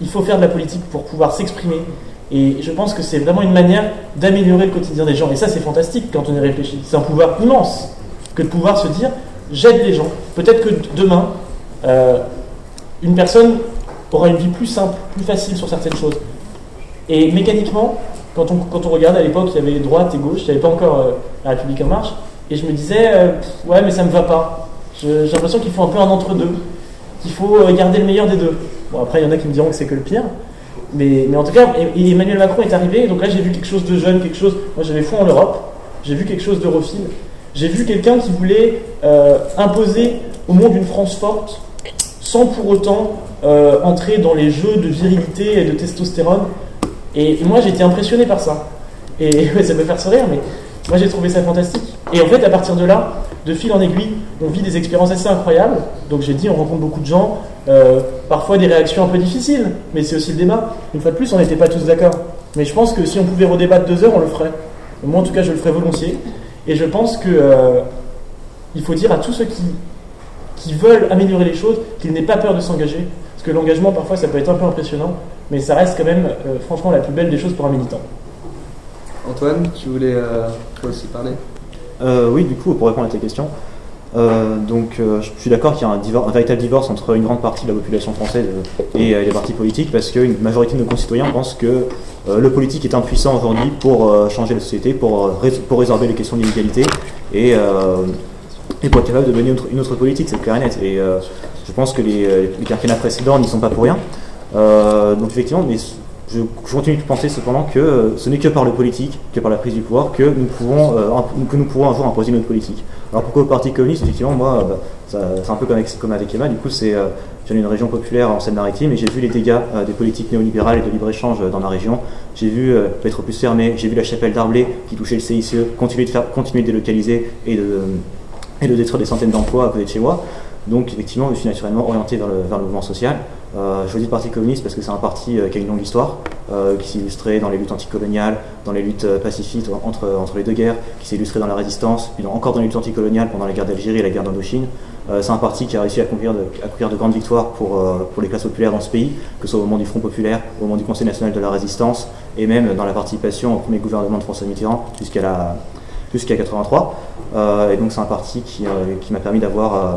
il faut faire de la politique pour pouvoir s'exprimer. Et je pense que c'est vraiment une manière d'améliorer le quotidien des gens. Et ça, c'est fantastique quand on y réfléchit. C'est un pouvoir immense que de pouvoir se dire, j'aide les gens. Peut-être que demain, euh, une personne aura une vie plus simple, plus facile sur certaines choses. Et mécaniquement, quand on, quand on regarde à l'époque, il y avait droite et gauche, il n'y avait pas encore euh, la République en marche, et je me disais, euh, ouais, mais ça ne me va pas. J'ai l'impression qu'il faut un peu un entre-deux, qu'il faut euh, garder le meilleur des deux. Bon, après, il y en a qui me diront que c'est que le pire. Mais, mais en tout cas, Emmanuel Macron est arrivé, donc là j'ai vu quelque chose de jeune, quelque chose. Moi j'avais fou en Europe, j'ai vu quelque chose d'europhile. J'ai vu quelqu'un qui voulait euh, imposer au monde une France forte, sans pour autant euh, entrer dans les jeux de virilité et de testostérone. Et, moi j'ai été impressionné par ça. Et ça peut faire sourire, mais moi j'ai trouvé ça fantastique. Et en fait, à partir de là, de fil en aiguille, on vit des expériences assez incroyables. Donc j'ai dit, on rencontre beaucoup de gens, euh, parfois des réactions un peu difficiles, mais c'est aussi le débat. Une fois de plus, on n'était pas tous d'accord. Mais je pense que si on pouvait redébattre deux heures, on le ferait. Moi, en tout cas, je le ferais volontiers. Et je pense que euh, il faut dire à tous ceux qui, veulent améliorer les choses qu'ils n'aient pas peur de s'engager. Parce que l'engagement, parfois, ça peut être un peu impressionnant, mais ça reste quand même, euh, franchement, la plus belle des choses pour un militant. Antoine, tu voulais aussi parler? Euh, oui, du coup, pour répondre à tes questions, euh, donc, euh, je suis d'accord qu'il y a un, véritable divorce entre une grande partie de la population française et les partis politiques, parce qu'une majorité de nos concitoyens pensent que le politique est impuissant aujourd'hui pour changer la société, pour, pour résorber les questions d'inégalité et, et pour être capable de mener une autre, politique, c'est clair et net. Et je pense que les, les précédents n'y sont pas pour rien. donc, effectivement, mais je, continue de penser cependant que euh, ce n'est que par le politique, que par la prise du pouvoir, que nous pouvons, euh, que nous pourrons un jour imposer notre politique. Alors pourquoi le Parti communiste Effectivement, moi, bah, c'est un peu comme avec, comme Emma, du coup, c'est viens d'une région populaire en Seine-Maritime et j'ai vu les dégâts des politiques néolibérales et de libre-échange dans la région. J'ai vu Petropus fermé, j'ai vu la chapelle d'Arblay qui touchait le CICE continuer de, faire, continuer de délocaliser et de, et de détruire des centaines d'emplois à côté de chez moi. Donc effectivement, je suis naturellement orienté vers le, vers le mouvement social. Euh, je choisis le Parti communiste parce que c'est un parti euh, qui a une longue histoire, euh, qui s'est illustré dans les luttes anticoloniales, dans les luttes pacifiques entre, entre les deux guerres, qui s'est illustré dans la résistance, puis encore dans les luttes anticoloniales pendant la guerre d'Algérie et la guerre d'Indochine. c'est un parti qui a réussi à accomplir de, grandes victoires pour, pour les classes populaires dans ce pays, que ce soit au moment du Front populaire, au moment du Conseil national de la résistance, et même dans la participation au premier gouvernement de François Mitterrand jusqu'à la jusqu'à 83. et donc c'est un parti qui, qui m'a permis d'avoir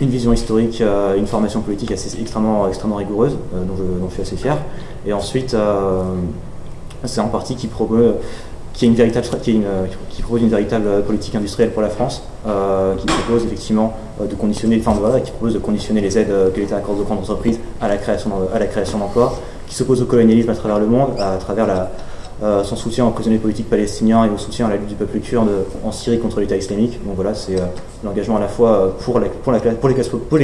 une vision historique, euh, une formation politique assez extrêmement, extrêmement rigoureuse, euh, dont je, suis assez fier. Et ensuite, euh, c'est un parti qui promeut qui, est une véritable, qui, une, qui, propose une véritable politique industrielle pour la France, qui propose effectivement de conditionner, enfin voilà, qui propose de conditionner les aides que l'État accorde aux grandes entreprises à la création, à la création d'emplois, qui s'oppose au colonialisme à travers le monde, à travers la, euh, son soutien aux prisonniers politiques palestiniens et au soutien à la lutte du peuple kurde en Syrie contre l'État islamique. Donc voilà, c'est euh, l'engagement à la fois euh, pour, les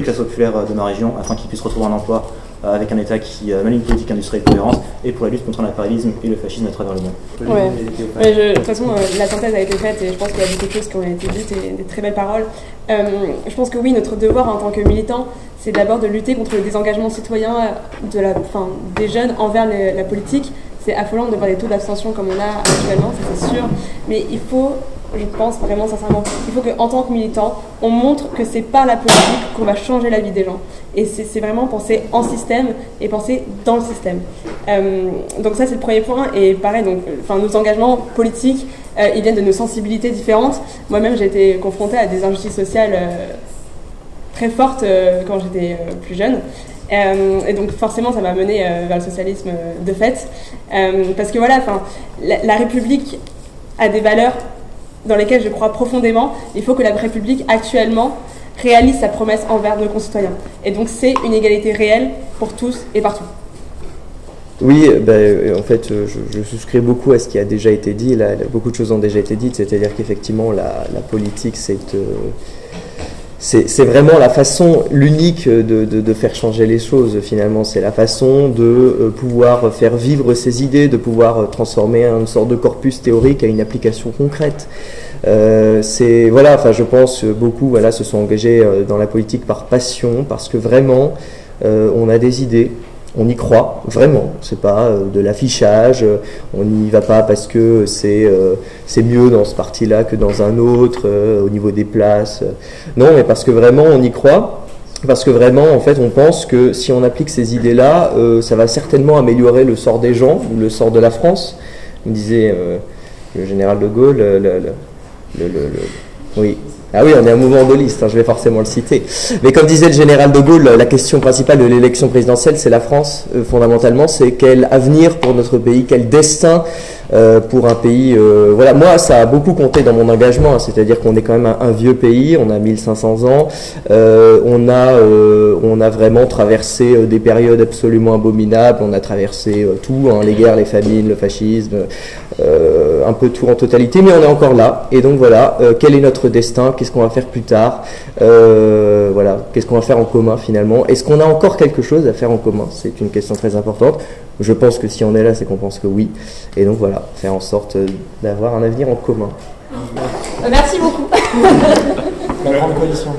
classes, populaires de ma région afin qu'ils puissent retrouver un emploi avec un État qui mène une politique industrielle cohérente et pour la lutte contre l'impérialisme et le fascisme à travers le monde. De toute façon, la synthèse a été faite et je pense qu'il y a beaucoup de choses qui ont été dites et des très belles paroles. je pense que oui, notre devoir en tant que militant, c'est d'abord de lutter contre le désengagement citoyen des jeunes envers la politique, c'est affolant de voir les taux d'abstention comme on a actuellement, ça c'est sûr. Mais il faut, je pense vraiment sincèrement, il faut qu'en tant que militant, on montre que c'est par la politique qu'on va changer la vie des gens. Et c'est vraiment penser en système et penser dans le système. Euh, donc ça c'est le premier point. Et pareil, donc, enfin, nos engagements politiques, euh, ils viennent de nos sensibilités différentes. Moi-même j'ai été confrontée à des injustices sociales. Euh, très fortes quand j'étais plus jeune. Euh, et donc forcément, ça m'a mené euh, vers le socialisme euh, de fait. parce que voilà, la, la République a des valeurs dans lesquelles je crois profondément. Il faut que la République actuellement réalise sa promesse envers nos concitoyens. Et donc c'est une égalité réelle pour tous et partout. Oui, ben, en fait, je, souscris beaucoup à ce qui a déjà été dit. Là, beaucoup de choses ont déjà été dites, c'est-à-dire qu'effectivement, la, politique, c'est c'est vraiment la façon, l'unique de, faire changer les choses finalement. C'est la façon de euh, pouvoir faire vivre ses idées, de pouvoir euh, transformer une sorte de corpus théorique à une application concrète. Euh, c'est voilà, enfin je pense beaucoup voilà se sont engagés dans la politique par passion parce que vraiment on a des idées, on y croit vraiment. C'est pas euh, de l'affichage. Euh, on n'y va pas parce que c'est euh, c'est mieux dans ce parti-là que dans un autre au niveau des places. Non, mais parce que vraiment on y croit. Parce que vraiment, en fait, on pense que si on applique ces idées-là, ça va certainement améliorer le sort des gens le sort de la France. Me disait le général de Gaulle. Le, le, le, oui, ah oui, on est un mouvement gaulliste, hein, je vais forcément le citer. Mais comme disait le général de Gaulle, la question principale de l'élection présidentielle, c'est la France, euh, fondamentalement, c'est quel avenir pour notre pays, quel destin euh, pour un pays. Euh, voilà, moi, ça a beaucoup compté dans mon engagement, hein, c'est-à-dire qu'on est quand même un, vieux pays, on a 1500 ans, euh, on, a, on a vraiment traversé des périodes absolument abominables, on a traversé tout, hein, les guerres, les famines, le fascisme, un peu tout en totalité, mais on est encore là. Et donc voilà, quel est notre destin? Qu'est-ce qu'on va faire plus tard? Voilà, qu'est-ce qu'on va faire en commun finalement? Est-ce qu'on a encore quelque chose à faire en commun? C'est une question très importante. Je pense que si on est là, c'est qu'on pense que oui. Et donc voilà, faire en sorte d'avoir un avenir en commun. Euh, merci beaucoup.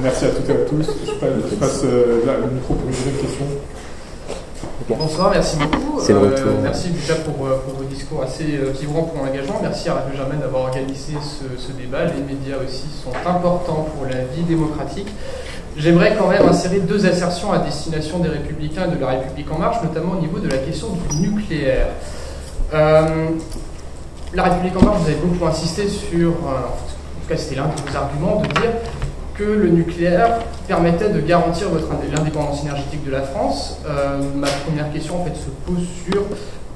Merci à toutes et à tous. Je passe, euh, le micro pour une deuxième question. Bonsoir, merci beaucoup. Euh, merci déjà pour, pour, vos discours assez vibrants pour l'engagement. Merci à Radio Germaine d'avoir organisé ce, ce, débat. Les médias aussi sont importants pour la vie démocratique. J'aimerais quand même insérer deux assertions à destination des Républicains et de la République en marche, notamment au niveau de la question du nucléaire. Euh, la République en marche, vous avez beaucoup insisté sur, euh, en tout cas c'était l'un de vos arguments, de dire que le nucléaire permettait de garantir l'indépendance énergétique de la France. Euh, ma première question en fait se pose sur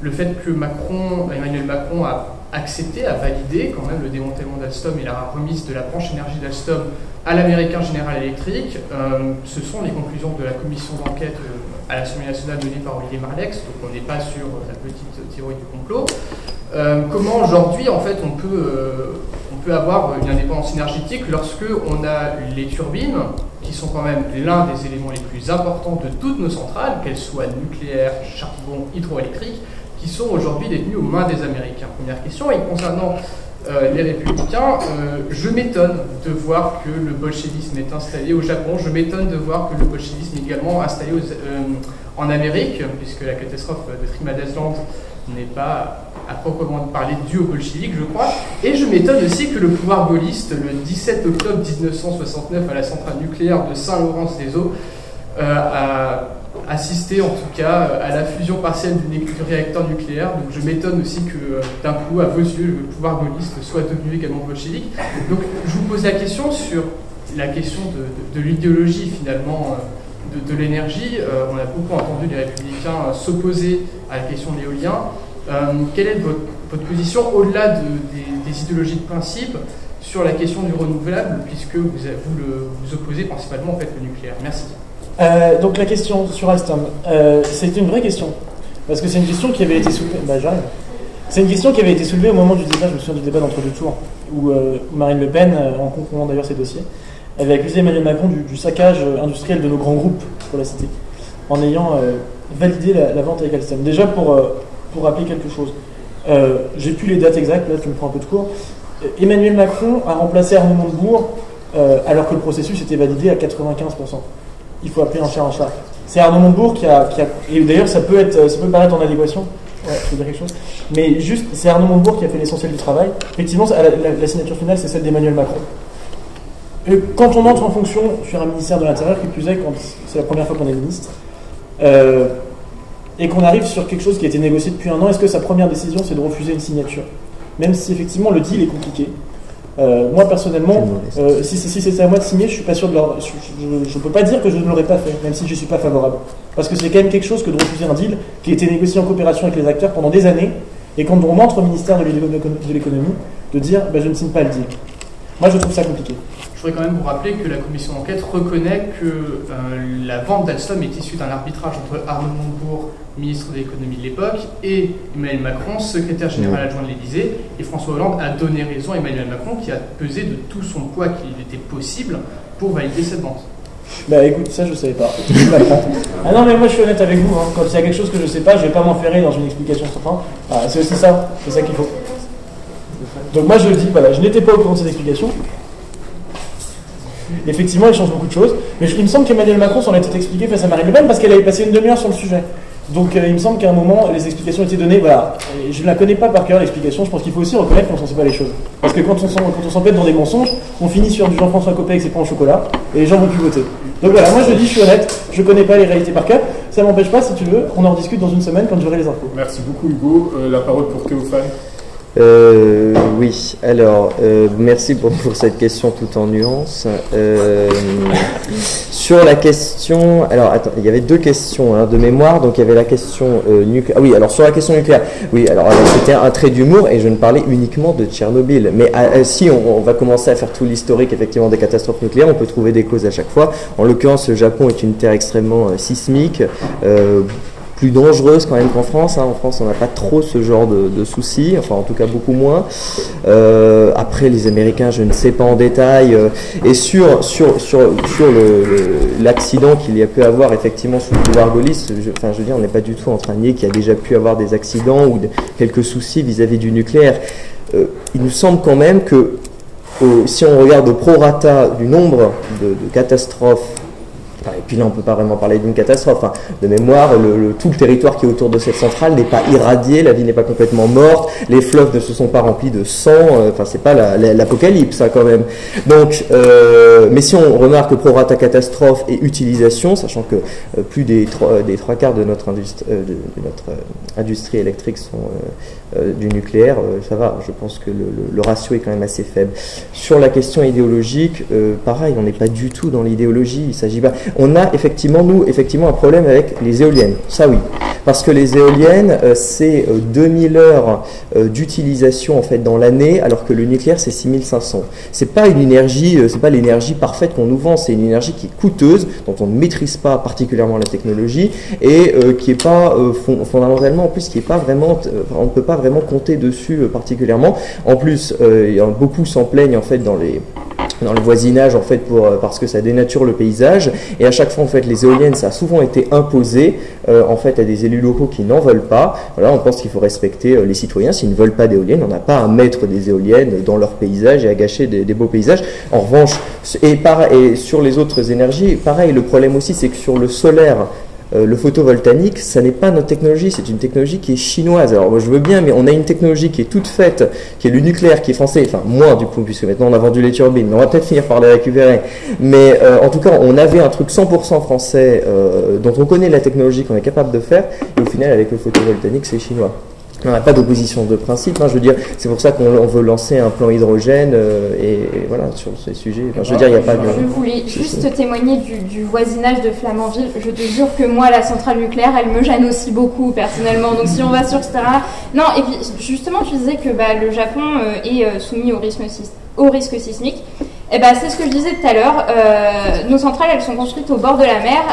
le fait que Macron, Emmanuel Macron a accepté, a validé quand même le démantèlement d'Alstom et la remise de la branche énergie d'Alstom à l'américain General Electric. Euh, ce sont les conclusions de la commission d'enquête à l'Assemblée nationale menée par Olivier Marlex, donc on n'est pas sur la petite théorie du complot. Euh, comment aujourd'hui en fait on peut, on peut avoir une indépendance énergétique lorsque on a les turbines, qui sont quand même l'un des éléments les plus importants de toutes nos centrales, qu'elles soient nucléaires, charbon, hydroélectriques, qui sont aujourd'hui détenues aux mains des Américains. Première question. Et concernant euh, les républicains, euh, je m'étonne de voir que le bolchevisme est installé au Japon, je m'étonne de voir que le bolchevisme est également installé euh, en Amérique, puisque la catastrophe de Trinidad n'est pas à proprement parler due au bolchevique, je crois. Et je m'étonne aussi que le pouvoir gaulliste, le 17 octobre 1969, à la centrale nucléaire de Saint-Laurent-des-Eaux, a assisté en tout cas à la fusion partielle du, réacteur nucléaire. Donc je m'étonne aussi que euh, d'un coup, à vos yeux, le pouvoir gaulliste soit devenu également bolchevique. Donc je vous pose la question sur la question de, l'idéologie finalement euh, de, l'énergie. Euh, on a beaucoup entendu les républicains s'opposer à la question de l'éolien. Quelle est votre, position au-delà des, idéologies de principe sur la question du renouvelable, puisque vous, vous, opposez principalement en fait le nucléaire? Merci. Euh, donc la question sur Alstom, euh, c'est une vraie question. Parce que c'est une question qui avait été soulevée. Bah, C'est une question qui avait été soulevée au moment du débat, je me souviens du débat d'entre deux tours, où euh, Marine Le Pen, en concluant d'ailleurs ses dossiers, avait accusé Emmanuel Macron du, saccage industriel de nos grands groupes, pour la cité, en ayant validé la, vente avec Alstom. Déjà, pour, pour rappeler quelque chose, j'ai plus les dates exactes, là tu me prends un peu de cours. Emmanuel Macron a remplacé Arnaud Montebourg alors que le processus était validé à 95% il faut appeler un chat un chat. C'est Arnaud Montebourg qui a, et d'ailleurs ça peut être, ça peut paraître en adéquation. Ouais, dire quelque chose. Mais juste, c'est Arnaud Montebourg qui a fait l'essentiel du travail. Effectivement, la, signature finale, c'est celle d'Emmanuel Macron. Et quand on entre en fonction sur un ministère de l'Intérieur, qui plus est, quand c'est la première fois qu'on est ministre, euh, et qu'on arrive sur quelque chose qui a été négocié depuis un an, est-ce que sa première décision, c'est de refuser une signature? Même si effectivement le deal est compliqué, euh, moi personnellement, euh, si, si c'était à moi de signer, je suis pas sûr de leur, je, ne peux pas dire que je ne l'aurais pas fait, même si je suis pas favorable. Parce que c'est quand même quelque chose que de refuser un deal qui a été négocié en coopération avec les acteurs pendant des années, et quand on entre au ministère de l'économie, de dire bah, je ne signe pas le deal. Moi je trouve ça compliqué. Je voudrais quand même vous rappeler que la commission d'enquête reconnaît que euh, la vente d'Alstom est issue d'un arbitrage entre Arnaud Montebourg, ministre de l'économie de l'époque, et Emmanuel Macron, secrétaire général adjoint de l'Élysée. Et François Hollande a donné raison à Emmanuel Macron qui a pesé de tout son poids qu'il était possible pour valider cette vente. Bah écoute, ça je savais pas. ah non, mais moi je suis honnête avec vous. Hein. Quand il y a quelque chose que je sais pas, je vais pas m'enferrer dans une explication sans fin. Ah, c'est aussi ça, c'est ça qu'il faut. Donc moi je le dis, voilà, je n'étais pas au courant de cette explication. Effectivement, il change beaucoup de choses. Mais il me semble qu'Emmanuel Macron s'en était expliqué face à Marine Le Pen parce qu'elle avait passé une demi-heure sur le sujet. Donc euh, il me semble qu'à un moment, les explications étaient données. Voilà. je ne la connais pas par cœur, l'explication. Je pense qu'il faut aussi reconnaître qu'on ne sait pas les choses. Parce que quand on s'empête dans des mensonges, on finit sur du Jean-François Copé avec ses pains au chocolat et les gens vont plus voter. Donc voilà, moi je dis, je suis honnête, je ne connais pas les réalités par cœur. Ça m'empêche pas, si tu veux, qu'on en discute dans une semaine quand j'aurai les infos. Merci beaucoup Hugo. Euh, la parole pour Théophane. Euh, oui, alors, euh, merci pour, cette question tout en nuance. Euh, sur la question, alors attends, il y avait deux questions hein, de mémoire, donc il y avait la question nucléaire. Ah oui, alors sur la question nucléaire, oui, alors, c'était un trait d'humour et je ne parlais uniquement de Tchernobyl. Mais si on, va commencer à faire tout l'historique effectivement des catastrophes nucléaires, on peut trouver des causes à chaque fois. En l'occurrence, le Japon est une terre extrêmement sismique plus dangereuse quand même qu'en France. Hein. En France, on n'a pas trop ce genre de, soucis, enfin en tout cas beaucoup moins. Euh, après, les Américains, je ne sais pas en détail. Euh, et sur, sur, sur, sur l'accident qu'il y a pu avoir effectivement sous le pouvoir gaulliste, je, enfin, je veux dire, on n'est pas du tout en train de nier qu'il y a déjà pu avoir des accidents ou quelques soucis vis-à-vis du nucléaire. Euh, il nous semble quand même que si on regarde au prorata du nombre de catastrophes et puis là, on ne peut pas vraiment parler d'une catastrophe. Hein. De mémoire, tout le territoire qui est autour de cette centrale n'est pas irradié, la vie n'est pas complètement morte, les fleuves ne se sont pas remplis de sang. Euh, enfin, c'est pas l'apocalypse, hein, quand même. Donc, euh, mais si on remarque prorata catastrophe et utilisation, sachant que euh, plus des trois, des trois quarts de notre, industrie, de, notre industrie électrique sont du nucléaire, ça va. Je pense que le, ratio est quand même assez faible. Sur la question idéologique, pareil, on n'est pas du tout dans l'idéologie. Il s'agit pas on a effectivement, nous, effectivement, un problème avec les éoliennes. Ça, oui. Parce que les éoliennes, euh, c'est 2000 heures d'utilisation en fait dans l'année, alors que le nucléaire c'est 6500. C'est pas une énergie, c'est pas l'énergie parfaite qu'on nous vend, c'est une énergie qui est coûteuse, dont on ne maîtrise pas particulièrement la technologie et qui est pas fondamentalement en plus qui est pas vraiment, on ne peut pas vraiment compter dessus particulièrement. En plus, beaucoup s'en plaignent en fait dans les dans le voisinage en fait pour, euh, parce que ça dénature le paysage. Et à chaque fois en fait les éoliennes ça a souvent été imposé euh, en fait à des élus locaux qui n'en veulent pas. Voilà on pense qu'il faut respecter euh, les citoyens. S'ils ne veulent pas d'éoliennes on n'a pas à mettre des éoliennes dans leur paysage et à gâcher des, beaux paysages. En revanche et, par, et sur les autres énergies pareil le problème aussi c'est que sur le solaire euh, le photovoltaïque, ça n'est pas notre technologie, c'est une technologie qui est chinoise. Alors je veux bien, mais on a une technologie qui est toute faite, qui est le nucléaire, qui est français, enfin moins du coup, puisque maintenant on a vendu les turbines, on va peut-être finir par les récupérer. Mais euh, en tout cas, on avait un truc 100% français euh, dont on connaît la technologie qu'on est capable de faire, et au final avec le photovoltaïque c'est chinois. On n'a pas d'opposition de principe, hein, je veux dire, c'est pour ça qu'on veut lancer un plan hydrogène euh, et, voilà sur ces sujets. je veux dire, il n'y a pas de. Je voulais juste témoigner du, voisinage de Flamanville. Je te jure que moi, la centrale nucléaire, elle me gêne aussi beaucoup personnellement. Donc si on va sur ce terrain, non. Et puis justement, tu disais que bah, le Japon euh, est euh, soumis au risque, au risque sismique. Eh ben, c'est ce que je disais tout à l'heure. nos centrales, elles sont construites au bord de la mer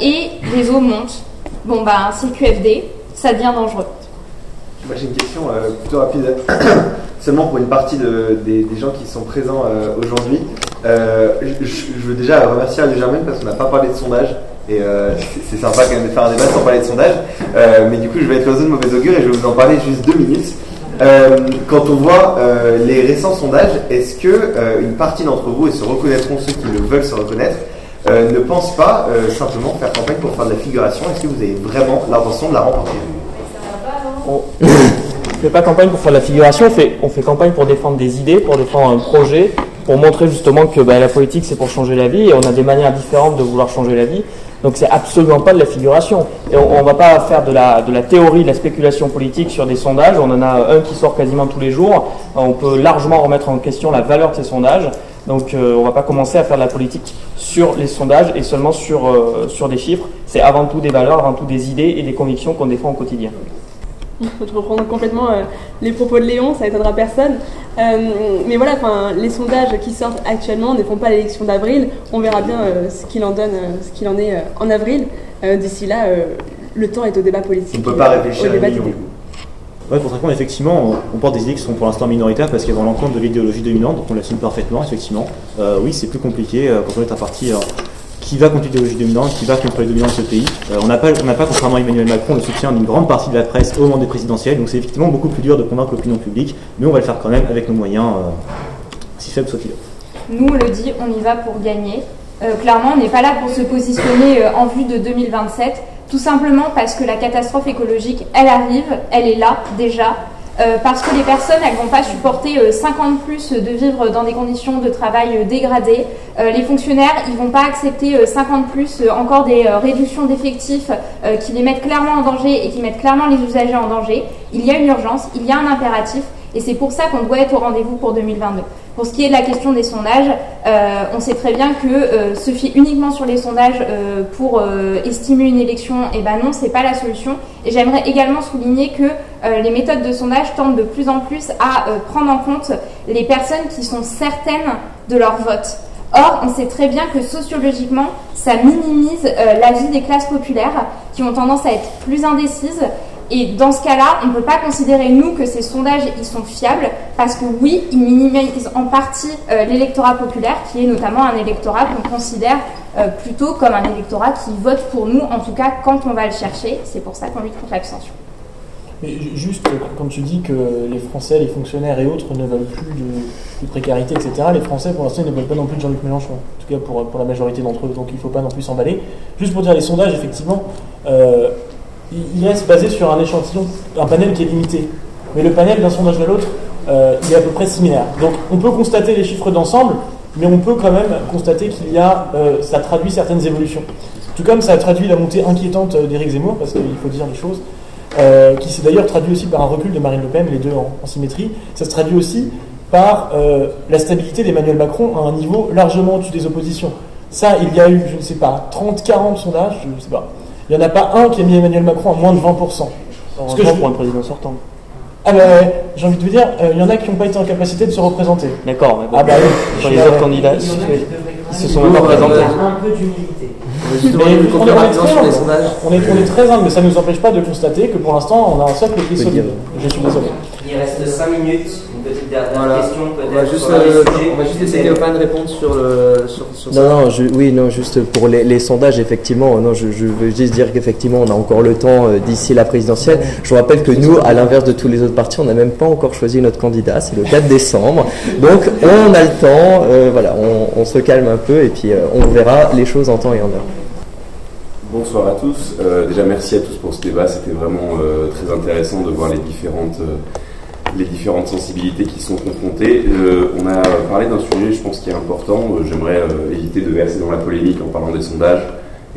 et les eaux montent. Bon, bah, c'est QFD, ça devient dangereux. Moi j'ai une question euh, plutôt rapide, seulement pour une partie des, gens qui sont présents euh, aujourd'hui. Euh, je, veux déjà remercier Radio Germaine parce qu'on n'a pas parlé de sondage. Et c'est sympa quand même de faire un débat sans parler de sondage. mais du coup, je vais être l'oiseau de mauvaise augure et je vais vous en parler juste deux minutes. quand on voit les récents sondages, est-ce que une partie d'entre vous, et se reconnaîtront ceux qui le veulent se reconnaître, ne pensent pas simplement faire campagne pour faire de la figuration? Est-ce que vous avez vraiment l'intention de la remporter? On ne fait pas campagne pour faire de la figuration, on fait, on fait campagne pour défendre des idées, pour défendre un projet, pour montrer justement que bah, la politique c'est pour changer la vie et on a des manières différentes de vouloir changer la vie. Donc c'est absolument pas de la figuration. Et on, ne va pas faire de la, de la théorie, de la spéculation politique sur des sondages. On en a un qui sort quasiment tous les jours. On peut largement remettre en question la valeur de ces sondages. Donc euh, on va pas commencer à faire de la politique sur les sondages et seulement sur, euh, sur des chiffres. C'est avant tout des valeurs, avant tout des idées et des convictions qu'on défend au quotidien faut te reprendre complètement euh, les propos de Léon, ça étonnera personne. Euh, mais voilà, les sondages qui sortent actuellement ne font pas l'élection d'avril. On verra bien euh, ce qu'il en donne, ce qu'il en est en avril. D'ici là, le temps est au débat politique. On ne peut pas réfléchir à Ouais, pour répondre, effectivement, on, porte des idées qui sont pour l'instant minoritaires parce qu'elles vont l'encontre de l'idéologie dominante, donc on l'assume parfaitement, effectivement. oui, c'est plus compliqué quand on est un parti qui va contre l'idéologie dominante, qui va contre les dominants de ce pays. Euh, on n'a pas, pas, contrairement à Emmanuel Macron, le soutien d'une grande partie de la presse au moment des présidentielles, donc c'est effectivement beaucoup plus dur de convaincre l'opinion publique, mais on va le faire quand même avec nos moyens, euh, si faibles soient-ils. Nous, on le dit, on y va pour gagner. Euh, clairement, on n'est pas là pour se positionner en vue de 2027, tout simplement parce que la catastrophe écologique, elle arrive, elle est là déjà, euh, parce que les personnes, elles vont pas supporter 50 euh, plus de vivre dans des conditions de travail euh, dégradées. les fonctionnaires, ils vont pas accepter 50 plus encore des réductions d'effectifs qui les mettent clairement en danger et qui mettent clairement les usagers en danger. Il y a une urgence, il y a un impératif, et c'est pour ça qu'on doit être au rendez-vous pour 2022. Pour ce qui est de la question des sondages, euh, on sait très bien que euh, se fier uniquement sur les sondages euh, pour estimer une élection, eh ben non, c'est pas la solution. Et j'aimerais également souligner que les méthodes de sondage tendent de plus en plus à prendre en compte les personnes qui sont certaines de leur vote. Or, on sait très bien que sociologiquement, ça minimise la vie des classes populaires qui ont tendance à être plus indécises et dans ce cas-là, on ne peut pas considérer, nous, que ces sondages, ils sont fiables, parce que oui, ils minimisent en partie euh, l'électorat populaire, qui est notamment un électorat qu'on considère euh, plutôt comme un électorat qui vote pour nous, en tout cas quand on va le chercher. C'est pour ça qu'on lutte contre l'abstention. Juste, quand tu dis que les Français, les fonctionnaires et autres ne veulent plus de, précarité, etc., les Français, pour l'instant, ils ne veulent pas non plus de Jean-Luc Mélenchon, en tout cas pour, pour la majorité d'entre eux, donc il ne faut pas non plus s'emballer. Juste pour dire les sondages, effectivement, euh, il reste basé sur un échantillon, un panel qui est limité. Mais le panel d'un sondage à l'autre, euh, il est à peu près similaire. Donc on peut constater les chiffres d'ensemble, mais on peut quand même constater qu'il y a, euh, ça traduit certaines évolutions. Tout comme ça a traduit la montée inquiétante d'Éric Zemmour, parce qu'il faut dire les choses, euh, qui s'est d'ailleurs traduit aussi par un recul de Marine Le Pen, les deux en, en symétrie. Ça se traduit aussi par la stabilité d'Emmanuel Macron à un niveau largement au-dessus des oppositions. Ça, il y a eu, je ne sais pas, 30, 40 sondages, je ne sais pas, Il n'y en a pas un qui a mis Emmanuel Macron à moins de 20%. Ce que je- pour un président sortant. Ah bah ouais, j'ai envie de vous dire, euh, il y en a qui n'ont pas été en capacité de se représenter. D'accord, mais bon, Ah bah oui. sur les autres candidats, ils se sont même pas présentés. euh, Un peu d'humilité. Justement, Mais une on est, on très les humble. sondages. On est, on est très humble, mais ça ne nous empêche pas de constater que pour l'instant, on a un socle qui est solide. dire. Je suis désolé. Il reste 5 minutes. Une petite dernière Voilà. question On va peut-être. juste, euh, on va juste thème. Théophane répondre sur, le, sur, sur ça. Non, non, je- oui, non, juste pour les, les sondages, effectivement, non, je, je veux juste dire qu'effectivement, on a encore le temps euh, d'ici la présidentielle. Je vous rappelle que nous, à l'inverse de tous les autres partis, on n'a même pas encore choisi notre candidat, c'est le 4 décembre. Donc, on a le temps, euh, voilà, on, on se calme un peu et puis euh, on verra les choses en temps et en heure. Bonsoir à tous. Euh, déjà, merci à tous pour ce débat. C'était vraiment euh, très intéressant de voir les différentes, euh, les différentes sensibilités qui sont confrontées. On a parlé d'un sujet, je pense, qui est important. J'aimerais éviter de verser dans la polémique en parlant des sondages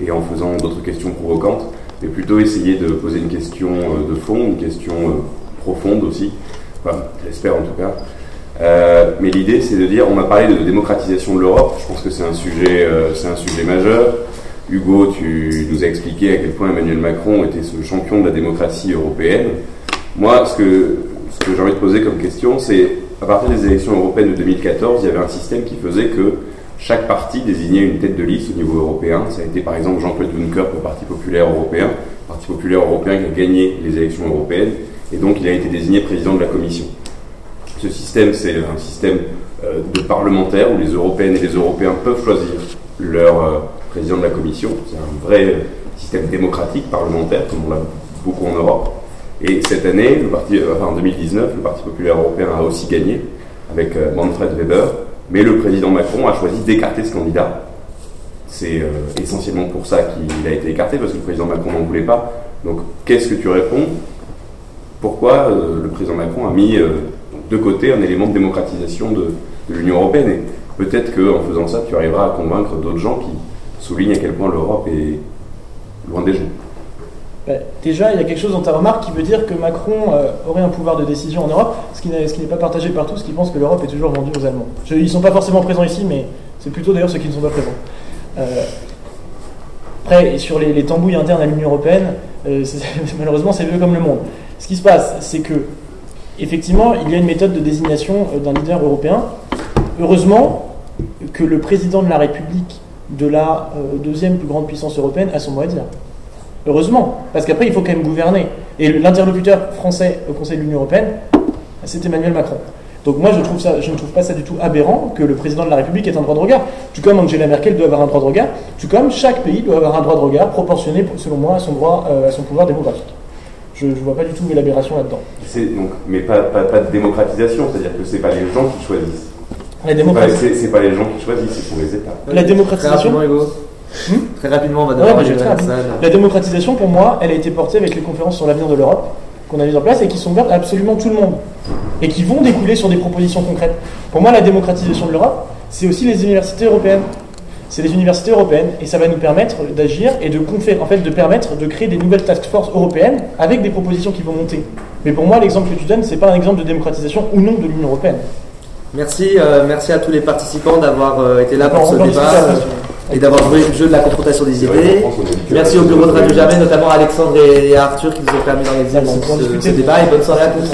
et en faisant d'autres questions provocantes, mais plutôt essayer de poser une question de fond, une question profonde aussi. Enfin, j'espère en tout cas. Mais l'idée, c'est de dire, on a parlé de démocratisation de l'Europe. Je pense que c'est un sujet, c'est un sujet majeur. Hugo, tu nous as expliqué à quel point Emmanuel Macron était ce champion de la démocratie européenne. Moi, ce que, j'ai envie de poser comme question, c'est à partir des élections européennes de 2014, il y avait un système qui faisait que chaque parti désignait une tête de liste au niveau européen. Ça a été par exemple Jean-Claude Juncker pour le Parti populaire européen, Parti populaire européen qui a gagné les élections européennes, et donc il a été désigné président de la Commission. Ce système, c'est un système euh, de parlementaires où les Européennes et les Européens peuvent choisir leur euh, président de la Commission. C'est un vrai système démocratique parlementaire, comme on l'a beaucoup en Europe. Et cette année, euh, en 2019, le Parti populaire européen a aussi gagné avec euh, Manfred Weber, mais le président Macron a choisi d'écarter ce candidat. C'est euh, essentiellement pour ça qu'il a été écarté, parce que le président Macron n'en voulait pas. Donc, qu'est-ce que tu réponds? Pourquoi le président Macron a mis de côté un élément de démocratisation de, de l'Union européenne? Et peut-être qu'en faisant ça, tu arriveras à convaincre d'autres gens qui soulignent à quel point l'Europe est loin des gens. Bah, déjà, il y a quelque chose dans ta remarque qui veut dire que Macron euh, aurait un pouvoir de décision en Europe, ce qui n'est pas partagé par tous qui pensent que l'Europe est toujours vendue aux Allemands. Je- ils ne sont pas forcément présents ici, mais c'est plutôt d'ailleurs ceux qui ne sont pas présents. Euh, après, sur les, les tambouilles internes à l'Union européenne, euh, malheureusement, c'est vieux comme le monde. Ce qui se passe, c'est que, effectivement, il y a une méthode de désignation d'un leader européen. Heureusement que le président de la République de la euh, deuxième plus grande puissance européenne a son mot à dire. Heureusement, parce qu'après, il faut quand même gouverner. Et l'interlocuteur français au Conseil de l'Union européenne, c'est Emmanuel Macron. Donc moi, je, trouve ça, je ne trouve pas ça du tout aberrant que le président de la République ait un droit de regard. Tout comme Angela Merkel doit avoir un droit de regard, tout comme chaque pays doit avoir un droit de regard proportionné, selon moi, à son, droit, euh, à son pouvoir démographique. Je ne vois pas du tout l'aberration là-dedans. Mais pas, pas, de démocratisation, c'est-à-dire que c'est pas les gens qui choisissent. La C'est démocratie- pas- C'est c'est pas les gens qui choisissent, c'est pour les États. La démocratisation Très rapidement. Très on va devoir la rapide. salle. La démocratisation, pour moi, elle a été portée avec les conférences sur l'avenir de l'Europe qu'on a mises en place et qui sont ouvertes à absolument tout le monde et qui vont découler sur des propositions concrètes. Pour moi, la démocratisation de l'Europe, c'est aussi les universités européennes. C'est les universités européennes et ça va nous permettre d'agir et de conférer, en fait, de permettre de créer des nouvelles task force européennes avec des propositions qui vont monter. Mais pour moi, l'exemple que tu donnes, c'est pas un exemple de démocratisation ou non de l'Union européenne. Merci, euh, merci à tous les participants d'avoir euh, été là pour ce débat euh, et d'avoir joué le jeu de la confrontation des idées. Merci au bureau de Radio Germain, notamment à Alexandre et et à Arthur qui nous ont permis d'organiser ce, ce débat et bonne soirée à tous.